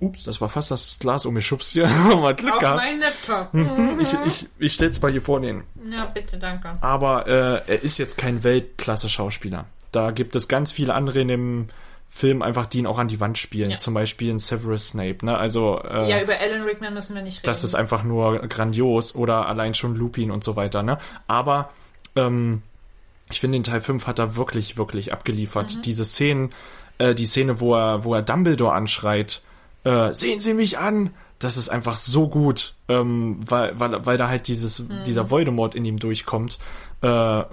Ups, das war fast das Glas um mich schubst hier. <laughs> mal Glück Auf gehabt. meinen Laptop. <laughs> Ich, ich, ich stell's mal hier vorne hin Ja, bitte, danke. aber äh, er ist jetzt kein Weltklasse-Schauspieler. Da gibt es ganz viele andere in dem Film einfach, die ihn auch an die Wand spielen. Ja. Zum Beispiel in Severus Snape. Ne? Also äh, Ja, über Alan Rickman müssen wir nicht reden. das ist einfach nur grandios oder allein schon Lupin und so weiter. Ne? Aber ähm, ich finde, in Teil 5 hat er wirklich, wirklich abgeliefert. Diese Szenen, äh, die Szene, wo er, wo er Dumbledore anschreit, äh, sehen Sie mich an! Das ist einfach so gut, ähm, weil, weil, weil da halt dieses, dieser Voldemort in ihm durchkommt. Äh,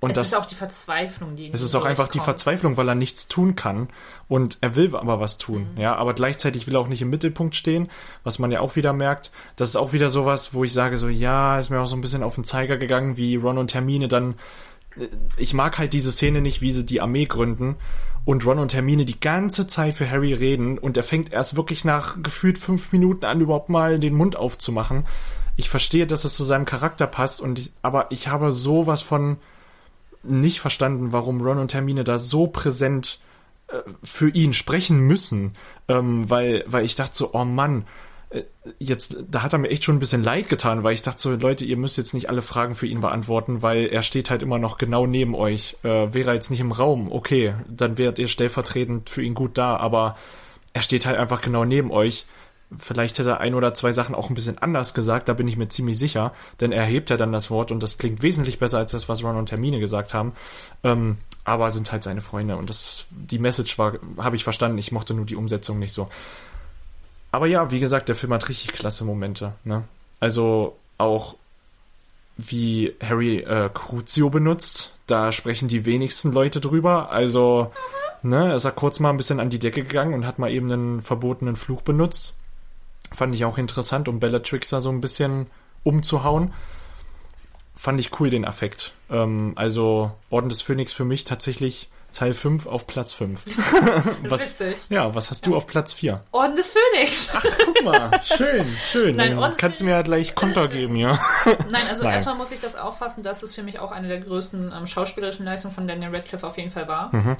und es das, ist auch die Verzweiflung, die in es ist auch einfach die. Verzweiflung, weil er nichts tun kann und er will aber was tun, Mhm. ja, aber gleichzeitig will er auch nicht im Mittelpunkt stehen, was man ja auch wieder merkt. Das ist auch wieder sowas, wo ich sage so, ja, ist mir auch so ein bisschen auf den Zeiger gegangen, wie Ron und Hermine dann äh, ich mag halt diese Szene nicht, wie sie die Armee gründen und Ron und Hermine die ganze Zeit für Harry reden und er fängt erst wirklich nach gefühlt fünf Minuten an, überhaupt mal den Mund aufzumachen. Ich verstehe, dass es zu seinem Charakter passt und ich, aber ich habe sowas von nicht verstanden, warum Ron und Hermine da so präsent äh, für ihn sprechen müssen, ähm, weil, weil ich dachte so, oh Mann, jetzt, da hat er mir echt schon ein bisschen leid getan, weil ich dachte so, Leute, ihr müsst jetzt nicht alle Fragen für ihn beantworten, weil er steht halt immer noch genau neben euch. Äh, wäre er jetzt nicht im Raum, okay, dann wärt ihr stellvertretend für ihn gut da, aber er steht halt einfach genau neben euch. Vielleicht hätte er ein oder zwei Sachen auch ein bisschen anders gesagt, da bin ich mir ziemlich sicher, denn er hebt ja dann das Wort und das klingt wesentlich besser als das, was Ron und Hermine gesagt haben. Ähm, aber sind halt seine Freunde und das, die Message war, habe ich verstanden, ich mochte nur die Umsetzung nicht so. Aber ja, wie gesagt, der Film hat richtig klasse Momente. Ne? Also auch wie Harry äh, Crucio benutzt, da sprechen die wenigsten Leute drüber. Also, ne, er ist ja kurz mal ein bisschen an die Decke gegangen und hat mal eben einen verbotenen Fluch benutzt. Fand ich auch interessant, um Bellatrix da so ein bisschen umzuhauen. Fand ich cool, den Affekt. Ähm, also, Orden des Phönix für mich tatsächlich, Teil 5 auf Platz 5. <laughs> was, Witzig. Ja, was hast du auf Platz 4? Orden des Phönix. Guck mal, schön, schön. Nein, Orden kannst du mir ja gleich Konter geben, ja. <laughs> Nein, also Nein. erstmal muss ich das auffassen, dass es für mich auch eine der größten ähm, schauspielerischen Leistungen von Daniel Radcliffe auf jeden Fall war. Mhm.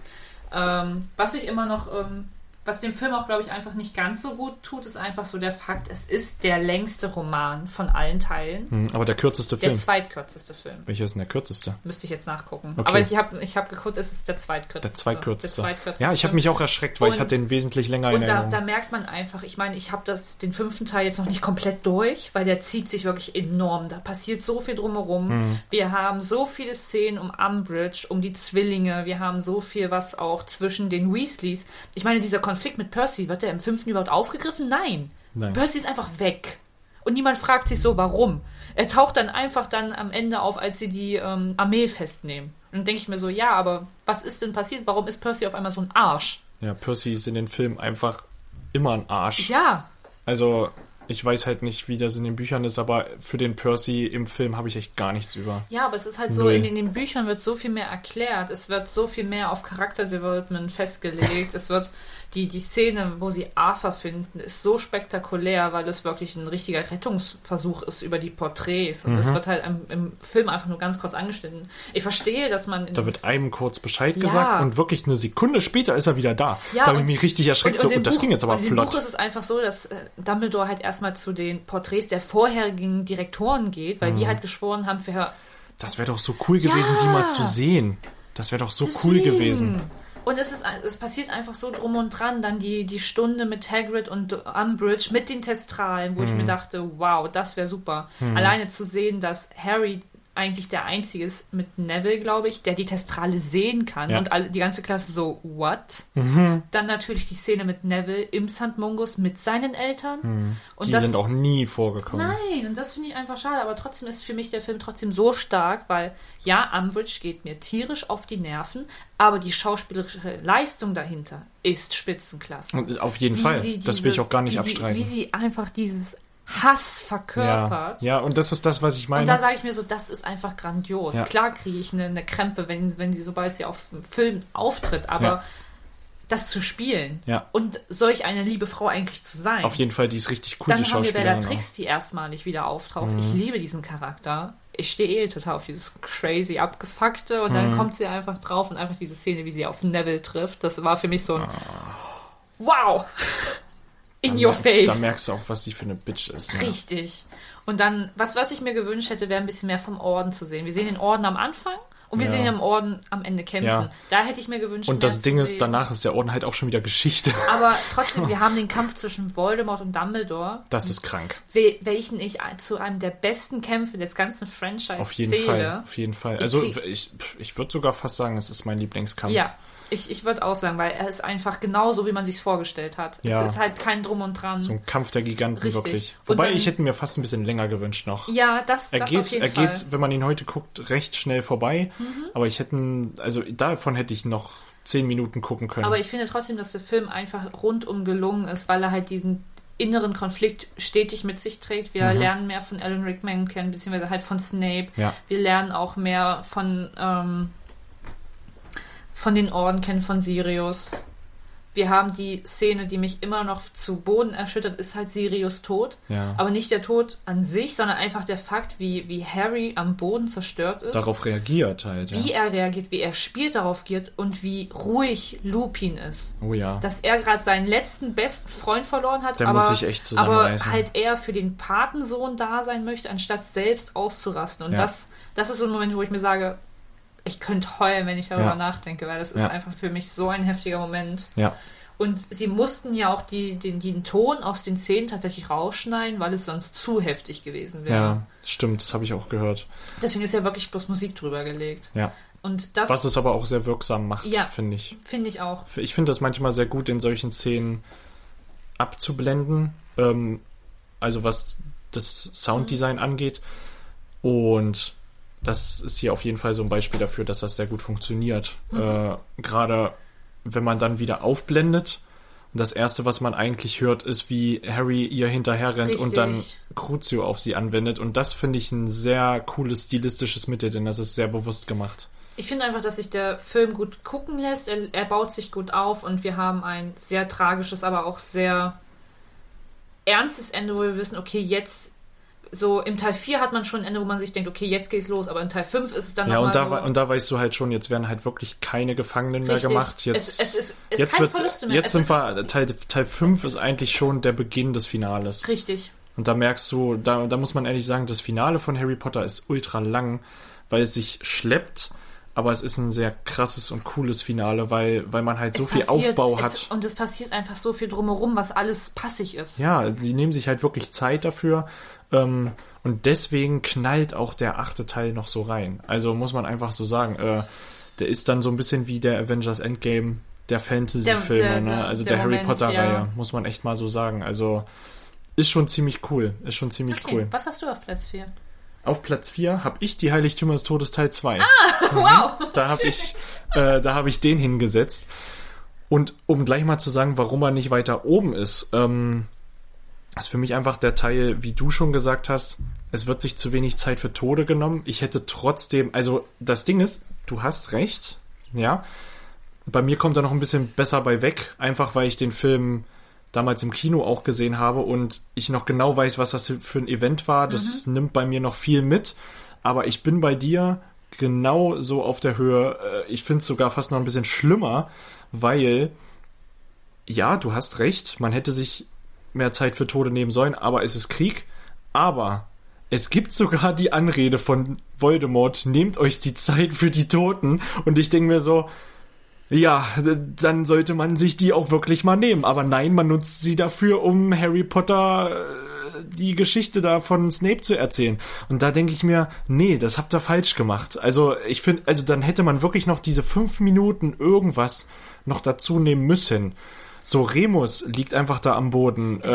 Ähm, was ich immer noch, ähm, was dem Film auch, glaube ich, einfach nicht ganz so gut tut, ist einfach so der Fakt, es ist der längste Roman von allen Teilen. Hm, Aber der kürzeste Der Film. zweitkürzeste Film. Welcher ist denn der kürzeste? Müsste ich jetzt nachgucken. Okay. Aber ich habe ich hab geguckt, es ist der zweitkürzeste. Der zweitkürzeste. Der zweitkürzeste Ja, ich habe mich auch erschreckt, weil ich Und- hatte den wesentlich länger in Und da, da merkt man einfach, ich meine, ich habe das den fünften Teil jetzt noch nicht komplett durch, weil der zieht sich wirklich enorm. Da passiert so viel drumherum. Mhm. Wir haben so viele Szenen um Umbridge, um die Zwillinge. Wir haben so viel, was auch zwischen den Weasleys. Ich meine, dieser Konflikt mit Percy, wird der im fünften überhaupt aufgegriffen? Nein. Nein. Percy ist einfach weg. Und niemand fragt sich so, warum. Er taucht dann einfach dann am Ende auf, als sie die ähm, Armee festnehmen. Und dann denke ich mir so, ja, aber was ist denn passiert? Warum ist Percy auf einmal so ein Arsch? Ja, Percy ist in den Filmen einfach immer ein Arsch. Ja, Also, ich weiß halt nicht, wie das in den Büchern ist, aber für den Percy im Film habe ich echt gar nichts über. Ja, aber es ist halt so, in, in den Büchern wird so viel mehr erklärt. Es wird so viel mehr auf Charakterdevelopment festgelegt. es wird die, die Szene, wo sie Arthur finden, ist so spektakulär, weil es wirklich ein richtiger Rettungsversuch ist über die Porträts. Und Mhm. das wird halt im, im Film einfach nur ganz kurz angeschnitten. Ich verstehe, dass man in Da wird einem kurz Bescheid Ja. gesagt und wirklich eine Sekunde später ist er wieder da. Ja, da habe ich und- mich richtig erschreckt. so, im und das Buch- ging jetzt aber und Im flott. Buch ist es einfach so, dass äh, Dumbledore halt erstmal zu den Porträts der vorherigen Direktoren geht, weil die Mhm. halt geschworen haben, für Das wäre doch so cool gewesen, die mal zu sehen. Das wäre doch so cool Deswegen. gewesen. Und es, ist, es passiert einfach so drum und dran. Dann die, die Stunde mit Hagrid und Umbridge mit den Testralen, wo ich Mhm. mir dachte, wow, das wäre super. Alleine zu sehen, dass Harry eigentlich der Einzige ist mit Neville, glaube ich, der die Testrale sehen kann. Ja. Und alle, die ganze Klasse so, what? Dann natürlich die Szene mit Neville im St. Mungus mit seinen Eltern. Und Die das, sind auch nie vorgekommen. Nein, und das finde ich einfach schade. Aber trotzdem ist für mich der Film trotzdem so stark, weil ja, Umbridge geht mir tierisch auf die Nerven, aber die schauspielerische Leistung dahinter ist Spitzenklasse. Und Auf jeden Wie Fall. das will ich auch gar nicht wie, abstreiten. Wie sie einfach dieses Hass ja. verkörpert. ja, und das ist das, was ich meine. Und da sage ich mir so, das ist einfach grandios. Ja. Klar kriege ich eine, eine Krempe, wenn, wenn sie, sobald sie auf dem Film auftritt, aber Ja. das zu spielen Ja. und solch eine liebe Frau eigentlich zu sein. Auf jeden Fall, die ist richtig cool, Dann die haben wir Schauspielerin. Bellatrix, die erstmalig wieder auftaucht. Mhm. Ich liebe diesen Charakter. Ich stehe eh total auf dieses crazy abgefuckte und Mhm. dann kommt sie einfach drauf und einfach diese Szene, wie sie auf Neville trifft. Das war für mich so ein Ah. Wow! In Dann your face. Da merkst du auch, was sie für eine Bitch ist. Ne? Richtig. Und dann, was, was ich mir gewünscht hätte, wäre ein bisschen mehr vom Orden zu sehen. Wir sehen den Orden am Anfang und wir Ja. sehen den Orden am Ende kämpfen. Ja. Da hätte ich mir gewünscht, Und das Ding ist, sehen. danach ist der Orden halt auch schon wieder Geschichte. Aber <laughs> trotzdem, wir haben den Kampf zwischen Voldemort und Dumbledore. Das ist krank. wel- welchen ich zu einem der besten Kämpfe des ganzen Franchise Auf jeden zähle. Fall. Auf jeden Fall. Also krieg- ich, ich würde sogar fast sagen, es ist mein Lieblingskampf. Ja, ich, ich würde auch sagen, weil er ist einfach genauso, wie man sich vorgestellt hat. Ja. Es ist halt kein Drum und Dran. So ein Kampf der Giganten Richtig. wirklich. Wobei dann- ich hätte mir fast ein bisschen länger gewünscht noch. ja, das, Er das geht, auf jeden er Fall. Mhm. geht, wenn man ihn heute guckt, recht schnell vorbei. Aber ich hätte, also davon hätte ich noch zehn Minuten gucken können. Aber ich finde trotzdem, dass der Film einfach rundum gelungen ist, weil er halt diesen inneren Konflikt stetig mit sich trägt. Wir lernen mehr von Alan Rickman kennen, beziehungsweise halt von Snape. Mhm. Ja. Wir lernen auch mehr von, ähm, von den Orden kennen, von Sirius. Wir haben die Szene, die mich immer noch zu Boden erschüttert, ist halt Sirius Tod. Ja. Aber nicht der Tod an sich, sondern einfach der Fakt, wie, wie Harry am Boden zerstört ist. Darauf reagiert halt. wie Ja. er reagiert, wie er spielt darauf geht und wie ruhig Lupin ist Oh ja. dass er gerade seinen letzten besten Freund verloren hat, Der aber, muss sich echt aber halt eher für den Patensohn da sein möchte, anstatt selbst auszurasten. Und Ja. das, das ist so ein Moment, wo ich mir sage, ich könnte heulen, wenn ich darüber Ja. nachdenke, weil das ist Ja. einfach für mich so ein heftiger Moment. ja. Und sie mussten ja auch die, den, den Ton aus den Szenen tatsächlich rausschneiden, weil es sonst zu heftig gewesen wäre. Ja, stimmt, das habe ich auch gehört. Deswegen ist ja wirklich bloß Musik drüber gelegt. Ja. Und das Was es aber auch sehr wirksam macht, Ja. finde ich. finde ich auch. Ich finde das manchmal sehr gut, in solchen Szenen abzublenden. Ähm, also was das Sounddesign Mhm. angeht. Und das ist hier auf jeden Fall so ein Beispiel dafür, dass das sehr gut funktioniert. Mhm. Äh, Gerade wenn man dann wieder aufblendet. Und das Erste, was man eigentlich hört, ist, wie Harry ihr hinterher rennt und dann. Crucio auf sie anwendet. Und das finde ich ein sehr cooles stilistisches Mittel, denn das ist sehr bewusst gemacht. Ich finde einfach, dass sich der Film gut gucken lässt. Er, er baut sich gut auf und wir haben ein sehr tragisches, aber auch sehr ernstes Ende, wo wir wissen, okay, jetzt so im Teil 4 hat man schon ein Ende, wo man sich denkt, okay, jetzt geht's los, aber in Teil 5 ist es dann Ja, und da, so. und da weißt du halt schon, jetzt werden halt wirklich keine Gefangenen mehr Richtig. gemacht. Jetzt, Es- es ist- es jetzt mehr. Jetzt sind wir, Teil, Teil 5 ist eigentlich schon der Beginn des Finales. Richtig. Und da merkst du, da, da muss man ehrlich sagen, das Finale von Harry Potter ist ultra lang, weil es sich schleppt, aber es ist ein sehr krasses und cooles Finale, weil, weil man halt so Es viel passiert- Aufbau es, hat. Und es passiert einfach so viel drumherum, was alles passig ist. Ja, die nehmen sich halt wirklich Zeit dafür. Ähm, und deswegen knallt auch der achte Teil noch so rein. Also muss man einfach so sagen, äh, der ist dann so ein bisschen wie der Avengers Endgame der Fantasy-Filme, ne? Also der der, Harry Potter-Reihe, ja. muss man echt mal so sagen. Also ist schon ziemlich cool. Ist schon ziemlich Okay, cool. was hast du auf Platz 4? Auf Platz 4 habe ich die Heiligtümer des Todes Teil 2. Ah, Wow! Da habe ich, äh, da habe ich den hingesetzt. Und um gleich mal zu sagen, warum er nicht weiter oben ist, ähm, ist für mich einfach der Teil, wie du schon gesagt hast, es wird sich zu wenig Zeit für Tode genommen. Ich hätte trotzdem, also das Ding ist, du hast recht, ja. Bei mir kommt er noch ein bisschen besser bei weg, einfach weil ich den Film damals im Kino auch gesehen habe und ich noch genau weiß, was das für ein Event war. Das nimmt bei mir noch viel mit. Aber ich bin bei dir genau so auf der Höhe. Äh, Ich finde es sogar fast noch ein bisschen schlimmer, weil ja, du hast recht, man hätte sich mehr Zeit für Tode nehmen sollen, aber es ist Krieg. Aber es gibt sogar die Anrede von Voldemort, nehmt euch die Zeit für die Toten. Und ich denke mir so, ja, dann sollte man sich die auch wirklich mal nehmen. Aber nein, man nutzt sie dafür, um Harry Potter äh, die Geschichte da von Snape zu erzählen. Und da denke ich mir, nee, das habt ihr falsch gemacht. Also ich finde, also dann hätte man wirklich noch diese fünf Minuten irgendwas noch dazu nehmen müssen. So, Remus liegt einfach da am Boden. Es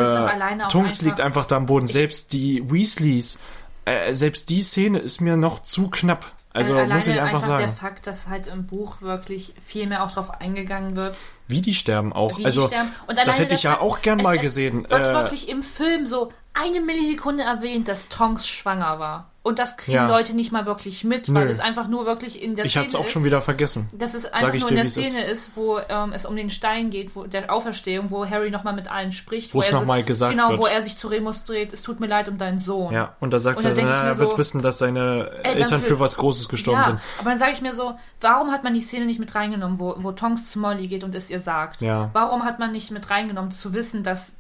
Tunks einfach- liegt einfach da am Boden. Selbst die Weasleys, äh, selbst die Szene ist mir noch zu knapp. Also alleine muss ich einfach, der sagen. Fakt, dass halt im Buch wirklich viel mehr auch drauf eingegangen wird, Wie die sterben auch. wie also, die sterben. Und das hätte der ich ja auch gern es, mal es gesehen. wird Äh, wirklich im Film so eine Millisekunde erwähnt, dass Tonks schwanger war. Und das kriegen Ja. Leute nicht mal wirklich mit, weil Nö. es einfach nur wirklich in der ich Szene hab's auch ist. schon wieder vergessen. dass es einfach ich nur dir, in der es ist. Szene ist, wo ähm, es um den Stein geht, wo der Auferstehung, wo Harry nochmal mit allen spricht. Wo es er so- noch mal gesagt Genau, wird. wo er sich zu Remus dreht, es tut mir leid um deinen Sohn. Ja, und da sagt Und er, ich na, er wird so, wissen, dass seine Eltern, Eltern für, für- was Großes gestorben Ja, sind. aber dann sage ich mir so, warum hat man die Szene nicht mit reingenommen, wo, wo Tonks zu Molly geht und es ihr sagt? Ja. Warum hat man nicht mit reingenommen, zu wissen, dass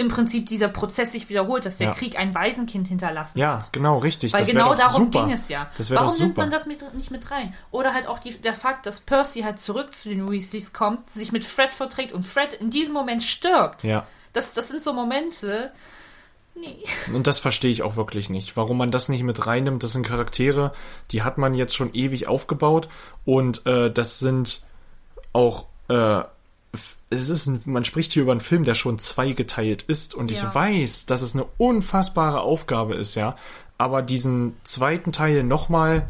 im Prinzip dieser Prozess sich wiederholt, dass der Ja. Krieg ein Waisenkind hinterlassen Ja, hat? genau, richtig. Weil das genau darum super. ging es ja. Warum nimmt man das mit, nicht mit rein? Oder halt auch die, der Fakt, dass Percy halt zurück zu den Weasleys kommt, sich mit Fred verträgt und Fred in diesem Moment stirbt. Ja. Das, das sind so Momente. Nee. Und das verstehe ich auch wirklich nicht. Warum man das nicht mit reinnimmt, das sind Charaktere, die hat man jetzt schon ewig aufgebaut und äh, das sind auch äh, es ist ein, man spricht hier über einen Film, der schon zweigeteilt ist und ich Ja. weiß, dass es eine unfassbare Aufgabe ist, ja. Aber diesen zweiten Teil nochmal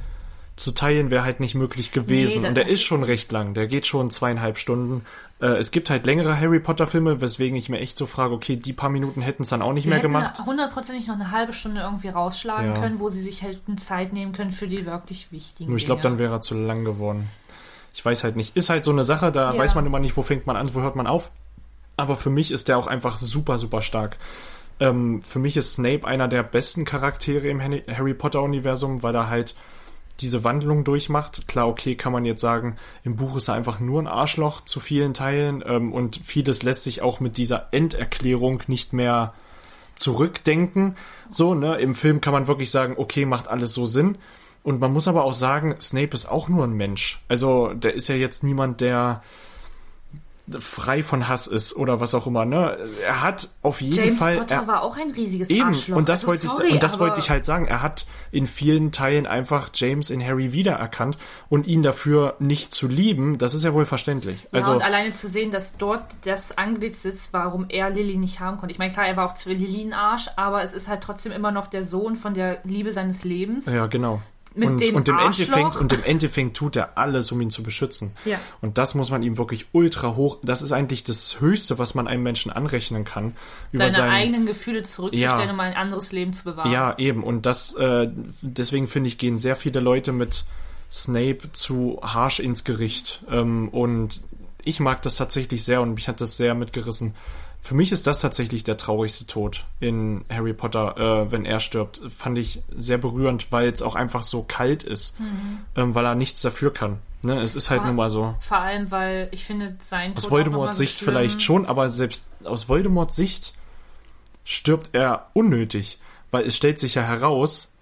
zu teilen wäre halt nicht möglich gewesen. Nee, und der ist schon recht lang. Der geht schon zweieinhalb Stunden. Äh, es gibt halt längere Harry Potter Filme, weswegen ich mir echt so frage, okay, die paar Minuten hätten es dann auch nicht Sie mehr gemacht. hundertprozentig noch eine halbe Stunde irgendwie rausschlagen Ja. können, wo sie sich hätten Zeit nehmen können für die wirklich wichtigen Nur ich glaube, dann wäre er zu lang geworden. Ich weiß halt nicht. Ist halt so eine Sache, da Ja. weiß man immer nicht, wo fängt man an, wo hört man auf. Aber für mich ist der auch einfach super, super stark. Ähm, für mich ist Snape einer der besten Charaktere im Harry Potter-Universum, weil er halt diese Wandlung durchmacht. Klar, okay, kann man jetzt sagen, im Buch ist er einfach nur ein Arschloch zu vielen Teilen ähm, und vieles lässt sich auch mit dieser Enderklärung nicht mehr zurückdenken. So, ne, im Film kann man wirklich sagen, okay, macht alles so Sinn. Und man muss aber auch sagen, Snape ist auch nur ein Mensch. Also, der ist ja jetzt niemand, der frei von Hass ist oder was auch immer, ne? Er hat auf jeden James Fall Potter er, war auch ein riesiges Eben, Arschloch. und das Also wollte sorry, ich und das wollte ich halt sagen. Er hat in vielen Teilen einfach James in Harry wiedererkannt und ihn dafür nicht zu lieben, das ist ja wohl verständlich. Ja, also und alleine zu sehen, dass dort das Antlitz sitzt, warum er Lilly nicht haben konnte. Ich meine, klar, er war auch zwar Lilly ein Arsch, aber es ist halt trotzdem immer noch der Sohn von der Liebe seines Lebens. ja, genau. Mit und, dem und im Arschloch. Endeffekt und im Endeffekt tut er alles, um ihn zu beschützen. Ja. Und das muss man ihm wirklich ultra hoch. Das ist eigentlich das Höchste, was man einem Menschen anrechnen kann. seine seinen- eigenen Gefühle zurückzustellen, Ja. um ein anderes Leben zu bewahren. Ja, eben. Und das, äh, deswegen finde ich, gehen sehr viele Leute mit Snape zu harsch ins Gericht. Ähm, und ich mag das tatsächlich sehr und mich hat das sehr mitgerissen. Für mich ist das tatsächlich der traurigste Tod in Harry Potter, äh, wenn er stirbt. Fand ich sehr berührend, weil es auch einfach so kalt ist, ähm, weil er nichts dafür kann. Ne? Es ist halt Vor- nun mal so. Vor allem, weil ich finde, sein Aus Tod mal Voldemorts Sicht schlimm. vielleicht schon, aber selbst aus Voldemorts Sicht stirbt er unnötig, weil es stellt sich ja heraus,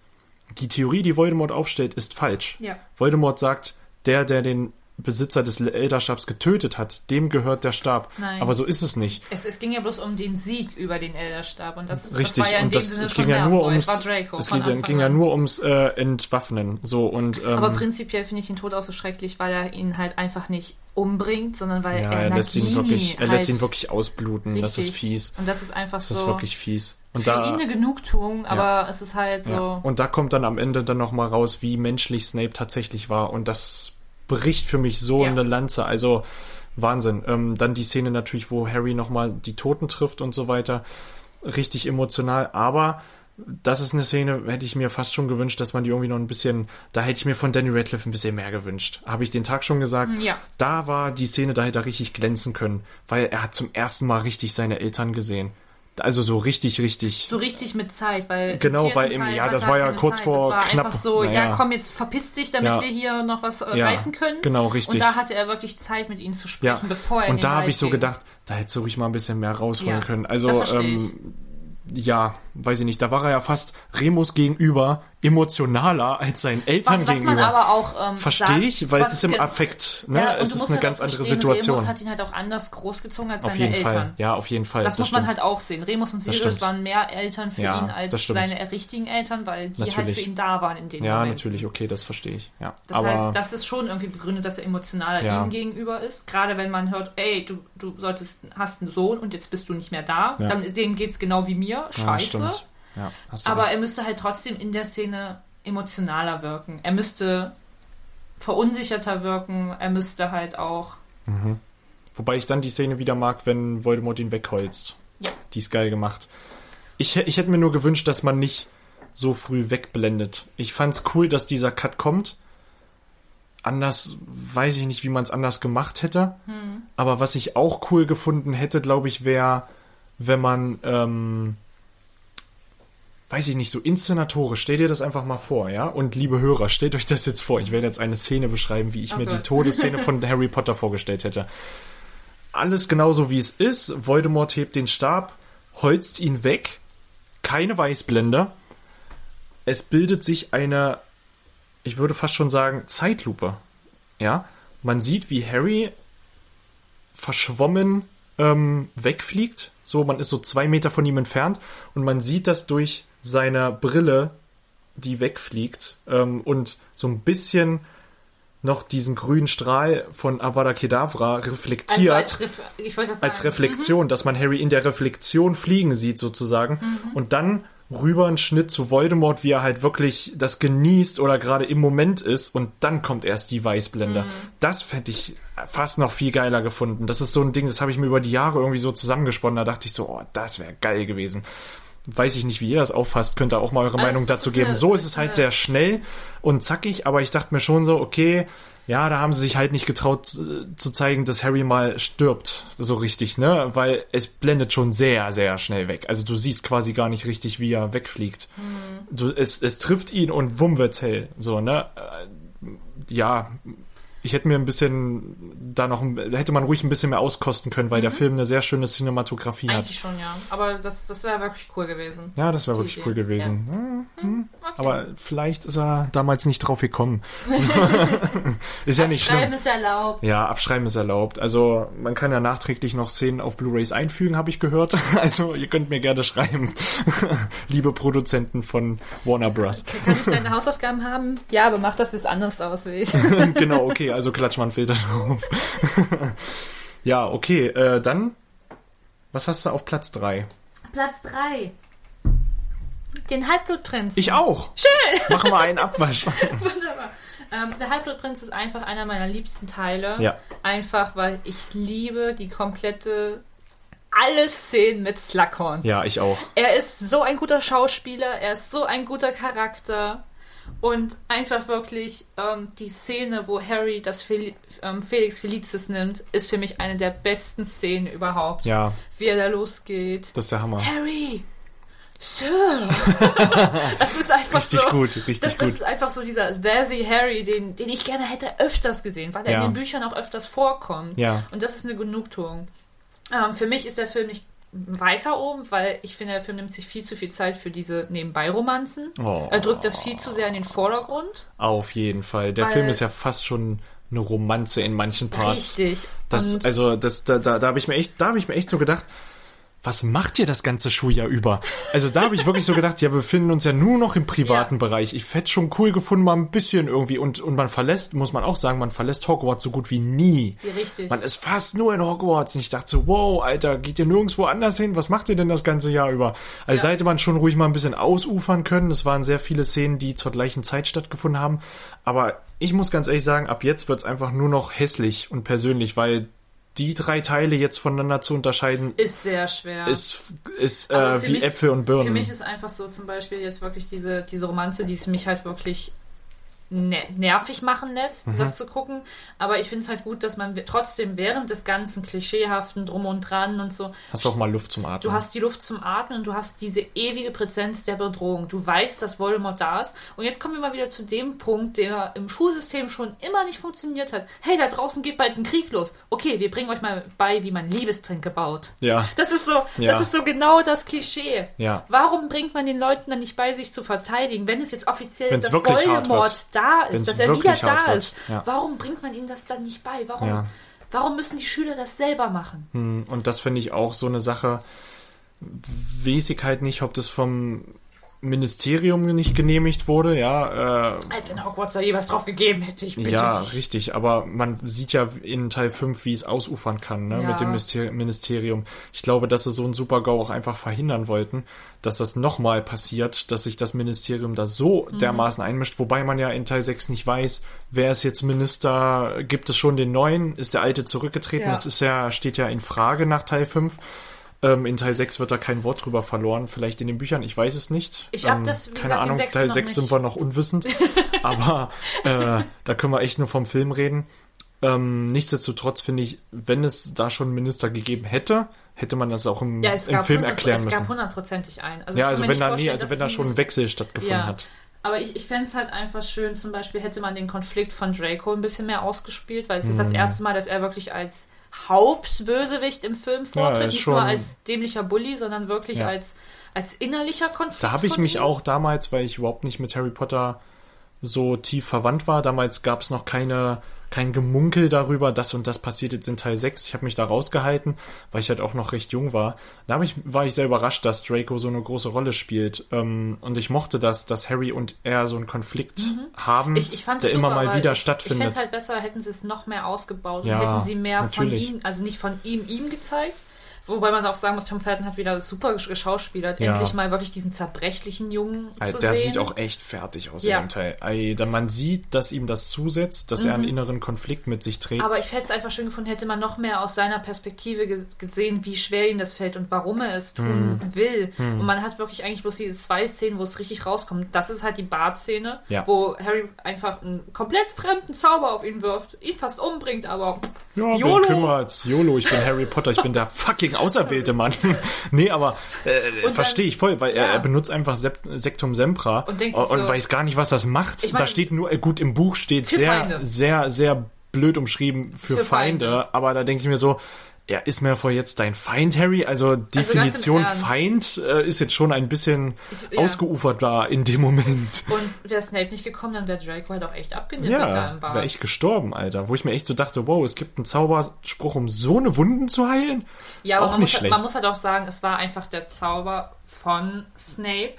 die Theorie, die Voldemort aufstellt, ist falsch. Ja. Voldemort sagt, der, der den Besitzer des Elderstabs getötet hat, dem gehört der Stab. Nein. Aber so ist es nicht. Es, es ging ja bloß um den Sieg über den Elderstab und das, Richtig, das war ja in und dem das, Sinne es ging ja nur ums, Es war Draco es ging, ja- ging ja nur ums äh, Entwaffnen. So und ähm, Aber prinzipiell finde ich den Tod auch so schrecklich, weil er ihn halt einfach nicht umbringt, sondern weil ja, er er lässt ihn wirklich, er halt lässt ihn wirklich ausbluten. Das ist richtig- fies. Und das ist einfach Das so ist wirklich fies. Und für da, ihn eine Genugtuung, aber es ist halt so. Ja. Und da kommt dann am Ende dann nochmal raus, wie menschlich Snape tatsächlich war. Und das bricht für mich so Ja. eine Lanze. Also Wahnsinn. Ähm, dann die Szene natürlich, wo Harry nochmal die Toten trifft und so weiter. Richtig emotional. Aber das ist eine Szene, hätte ich mir fast schon gewünscht, dass man die irgendwie noch ein bisschen, da hätte ich mir von Danny Radcliffe ein bisschen mehr gewünscht. Habe ich den Tag schon gesagt. Ja. Da war die Szene, da hätte er richtig glänzen können, weil er hat zum ersten Mal richtig seine Eltern gesehen. Also so richtig, richtig. So richtig mit Zeit, weil Genau, weil im- Teil ja, das war ja kurz Zeit. vor das war knapp, einfach so, naja. ja komm, jetzt verpiss dich, damit Ja. wir hier noch was äh, Ja, reißen können. genau, richtig. Und da hatte er wirklich Zeit, mit ihnen zu Ja, sprechen, bevor er und da habe ich so gedacht, da hättest du ruhig mal ein bisschen mehr rausholen Ja, können. Also, ähm, ja, weiß ich nicht, da war er ja fast Remus gegenüber emotionaler als seinen Eltern was, was gegenüber. man aber auch ähm, Verstehe ich, weil es ist im Affekt, ne? Ja, es ist eine halt ganz andere Situation. Remus hat ihn halt auch anders großgezogen als Auf seine jeden Eltern. Fall, ja, auf jeden Fall. Das, muss man stimmt. halt auch sehen. Remus und Sirius waren mehr Eltern für Ja, ihn als das seine richtigen Eltern, weil die halt Natürlich. für ihn da waren in dem Ja, Moment. natürlich, okay, das verstehe ich. Ja, Das aber heißt, das ist schon irgendwie begründet, dass er emotionaler Ja. ihm gegenüber ist. Gerade wenn man hört, ey, du, du solltest, hast einen Sohn und jetzt bist du nicht mehr da, dann dem geht's genau wie mir. Scheiße. Ja, Aber recht. er müsste halt trotzdem in der Szene emotionaler wirken. Er müsste verunsicherter wirken. Er müsste halt auch. Wobei ich dann die Szene wieder mag, wenn Voldemort ihn wegholzt. Ja. Die ist geil gemacht. Ich, ich hätte mir nur gewünscht, dass man nicht so früh wegblendet. Ich fand's cool, dass dieser Cut kommt. Anders weiß ich nicht, wie man es anders gemacht hätte. Aber was ich auch cool gefunden hätte, glaube ich, wäre, wenn man, ähm, weiß ich nicht, so inszenatorisch, stell dir das einfach mal vor, ja? Und liebe Hörer, stellt euch das jetzt vor. Ich werde jetzt eine Szene beschreiben, wie ich Oh mir die. Todesszene von Harry Potter vorgestellt hätte alles genauso wie es ist. Voldemort hebt den Stab, holzt ihn weg. Keine Weißblende. Es bildet sich eine, ich würde fast schon sagen, Zeitlupe. Ja, man sieht, wie Harry verschwommen ähm, wegfliegt. So, man ist so zwei Meter von ihm entfernt und man sieht das durch seine Brille, die wegfliegt ähm, und so ein bisschen noch diesen grünen Strahl von Avada Kedavra reflektiert Also als, Ref als. Reflexion, dass man Harry in der Reflexion fliegen sieht sozusagen und dann rüber ein Schnitt zu Voldemort, wie er halt wirklich das genießt oder gerade im Moment ist und dann kommt erst die Weißblende. Das fände ich fast noch viel geiler gefunden. Das ist so ein Ding, das habe ich mir über die Jahre irgendwie so zusammengesponnen. Da dachte ich so, oh, das wäre geil gewesen. Weiß ich nicht, wie ihr das auffasst, könnt ihr auch mal eure Also Meinung dazu geben. eine- So ist es halt sehr schnell und zackig, aber ich dachte mir schon so, okay, ja, da haben sie sich halt nicht getraut zu zeigen, dass Harry mal stirbt, so richtig, ne? Weil es blendet schon sehr, sehr schnell weg. Also du siehst quasi gar nicht richtig, wie er wegfliegt. Du, es, es trifft ihn und wumm wird's hell, so, ne? Äh, Ja, ich hätte mir ein bisschen da noch, hätte man ruhig ein bisschen mehr auskosten können, weil der Film eine sehr schöne Cinematografie hat. Eigentlich schon, ja. Aber das, das wäre wirklich cool gewesen. Ja, das wäre wirklich Idee. cool gewesen. Hm, hm. Okay. Aber vielleicht ist er damals nicht drauf gekommen. <laughs> <laughs> ist ja nicht schlimm. ist erlaubt. Ja, abschreiben ist erlaubt. Also man kann ja nachträglich noch Szenen auf Blu-rays einfügen, habe ich gehört. <laughs> Also ihr könnt mir gerne schreiben, liebe Produzenten von Warner Bros. Kann ich deine Hausaufgaben haben? Ja, aber mach das jetzt anders aus wie ich. genau, okay, also klatsch mal einen Filter <laughs> drauf. ja, okay, äh, dann, was hast du auf Platz 3? Platz 3. Den Halbblutprinz. Ich auch. Schön. Machen wir einen Abwasch. <laughs> Wunderbar. Ähm, der Halbblutprinz ist einfach einer meiner liebsten Teile. Ja. Einfach, weil ich liebe die komplette alle Szenen mit Slughorn. ja, ich auch. Er ist so ein guter Schauspieler, er ist so ein guter Charakter. Und einfach wirklich ähm, die Szene, wo Harry das Fel ähm, Felix Felicis nimmt, ist für mich eine der besten Szenen überhaupt. Ja, Wie er da losgeht. das ist der Hammer. Harry! Sir! <laughs> das ist einfach Richtig so. gut, richtig das gut. ist einfach so dieser There's Harry, den, den ich gerne hätte öfters gesehen, weil er Ja. in den Büchern auch öfters vorkommt. Ja. Und das ist eine Genugtuung. Ähm, für mich ist der Film nicht weiter oben, weil ich finde, der Film nimmt sich viel zu viel Zeit für diese Nebenbei-Romanzen. Oh. Er drückt das viel zu sehr in den Vordergrund. Auf jeden Fall. Der Film ist ja fast schon eine Romanze in manchen Parts. Richtig. Das, also, das, da, da, da habe ich mir echt, da habe ich mir echt so gedacht, was macht ihr das ganze Schuljahr über? Also da habe ich wirklich so gedacht, ja, wir befinden uns ja nur noch im privaten Ja. Bereich. Ich hätte schon cool gefunden, mal ein bisschen irgendwie. Und, und man verlässt, muss man auch sagen, man verlässt Hogwarts so gut wie nie. Ja, richtig. Man ist fast nur in Hogwarts. Und ich dachte so, wow, Alter, geht ihr nirgendwo anders hin? Was macht ihr denn das ganze Jahr über? Also Ja. da hätte man schon ruhig mal ein bisschen ausufern können. Es waren sehr viele Szenen, die zur gleichen Zeit stattgefunden haben. Aber ich muss ganz ehrlich sagen, ab jetzt wird's einfach nur noch hässlich und persönlich, weil die drei Teile jetzt voneinander zu unterscheiden, ist sehr schwer. ist, ist äh, wie mich- Äpfel und Birnen. Für mich ist einfach so zum Beispiel jetzt wirklich diese, diese Romanze, die es mich halt wirklich nervig machen lässt, Mhm. das zu gucken. Aber ich finde es halt gut, dass man trotzdem während des ganzen Klischeehaften drum und dran und so, Hast du auch mal Luft zum Atmen. du hast die Luft zum Atmen und du hast diese ewige Präsenz der Bedrohung. Du weißt, dass Voldemort da ist. Und jetzt kommen wir mal wieder zu dem Punkt, der im Schulsystem schon immer nicht funktioniert hat. Hey, da draußen geht bald ein Krieg los. Okay, wir bringen euch mal bei, wie man Liebestränke baut. ja. Das ist so, Ja. das ist so genau das Klischee. Ja. Warum bringt man den Leuten dann nicht bei, sich zu verteidigen, wenn es jetzt offiziell Wenn's ist, dass Voldemort wird. Da ist, Wenn's dass er wieder da wird. ist? Ja. Warum bringt man ihnen das dann nicht bei? Warum, Ja. warum müssen die Schüler das selber machen? Hm, Und das finde ich auch so eine Sache, weiß ich halt nicht, ob das vom Ministerium nicht genehmigt wurde, ja, äh, Als wenn Hogwarts da je was drauf gegeben hätte, ich bitte ja, dich. richtig, aber man sieht ja in Teil 5, wie es ausufern kann, ne, Ja. mit dem Ministerium. Ich glaube, dass sie so ein Super-GAU auch einfach verhindern wollten, dass das nochmal passiert, dass sich das Ministerium da so Mhm. dermaßen einmischt, wobei man ja in Teil 6 nicht weiß, wer ist jetzt Minister, gibt es schon den neuen, ist der alte zurückgetreten, Ja. das ist ja, steht ja in Frage nach Teil 5. Ähm, in Teil 6 wird da kein Wort drüber verloren, vielleicht in den Büchern, ich weiß es nicht. Ich hab ähm, das, keine gesagt, Ahnung, sechsten Teil noch 6 sind wir noch unwissend, <laughs> aber äh, da können wir echt nur vom Film reden. Ähm, nichtsdestotrotz finde ich, wenn es da schon einen Minister gegeben hätte, hätte man das auch im, Ja, es im Film 100 erklären es müssen. gab hundertprozentig ein. Also ja, also mir wenn da nie, also wenn da es schon ein Wechsel stattgefunden Ja. hat. Aber ich, ich fände es halt einfach schön, zum Beispiel hätte man den Konflikt von Draco ein bisschen mehr ausgespielt, weil es Mhm. ist das erste Mal, dass er wirklich als Hauptbösewicht im Film vortritt, ist nicht nur als dämlicher Bully, sondern wirklich Ja. als, als innerlicher Konflikt. Da habe ich mich ihm. auch damals, weil ich überhaupt nicht mit Harry Potter so tief verwandt war, damals gab es noch keine kein Gemunkel darüber, das und das passiert jetzt in Teil 6. Ich habe mich da rausgehalten, weil ich halt auch noch recht jung war. Da ich, war ich sehr überrascht, dass Draco so eine große Rolle spielt. Ähm, und ich mochte das, dass Harry und er so einen Konflikt haben, Mhm. Ich, ich fand der es immer super, mal wieder ich, Ich stattfindet. fände es halt besser, hätten sie es noch mehr ausgebaut Ja, und hätten sie mehr natürlich. von ihm, also nicht von ihm, ihm gezeigt. Wobei man auch sagen muss, Tom Felton hat wieder super geschauspielert, Ja. endlich mal wirklich diesen zerbrechlichen Jungen Also zu der sehen. sieht auch echt fertig aus Ja. in dem Teil. Da man sieht, dass ihm das zusetzt, dass er einen inneren Konflikt mit sich trägt. Mhm. Aber ich hätte es einfach schön gefunden, hätte man noch mehr aus seiner Perspektive ge gesehen, wie schwer ihm das fällt und warum er es tun Hm. will. Und man hat wirklich eigentlich bloß diese zwei Szenen, wo es richtig rauskommt. Das ist halt die Bart-Szene, Ja. wo Harry einfach einen komplett fremden Zauber auf ihn wirft, ihn fast umbringt, aber Ja, wen YOLO! kümmert's? YOLO, ich bin Harry Potter, ich bin der <laughs> fucking auserwählte Mann. <laughs> nee, aber äh, verstehe ich voll, weil er, ja. er benutzt einfach Sep Sektum Sempra Und und, so- weiß gar nicht, was das macht. Ich mein- da steht nur, äh, gut, im Buch steht sehr, Feinde. sehr, sehr blöd umschrieben für, Für Feinde, Feinde. aber da denke ich mir so, ja, ist mir vor jetzt dein Feind, Harry? Also Definition Ernst. Feind äh, ist jetzt schon ein bisschen Ich- ja. ausgeufert da in dem Moment. und wäre Snape nicht gekommen, dann wäre Draco halt auch echt abgenippelt da Ja, Bart. wäre ich gestorben, Alter. Wo ich mir echt so dachte, wow, es gibt einen Zauberspruch, um so eine Wunden zu heilen. Ja, aber auch man, nicht muss, halt- schlecht. man muss halt auch sagen, es war einfach der Zauber von Snape.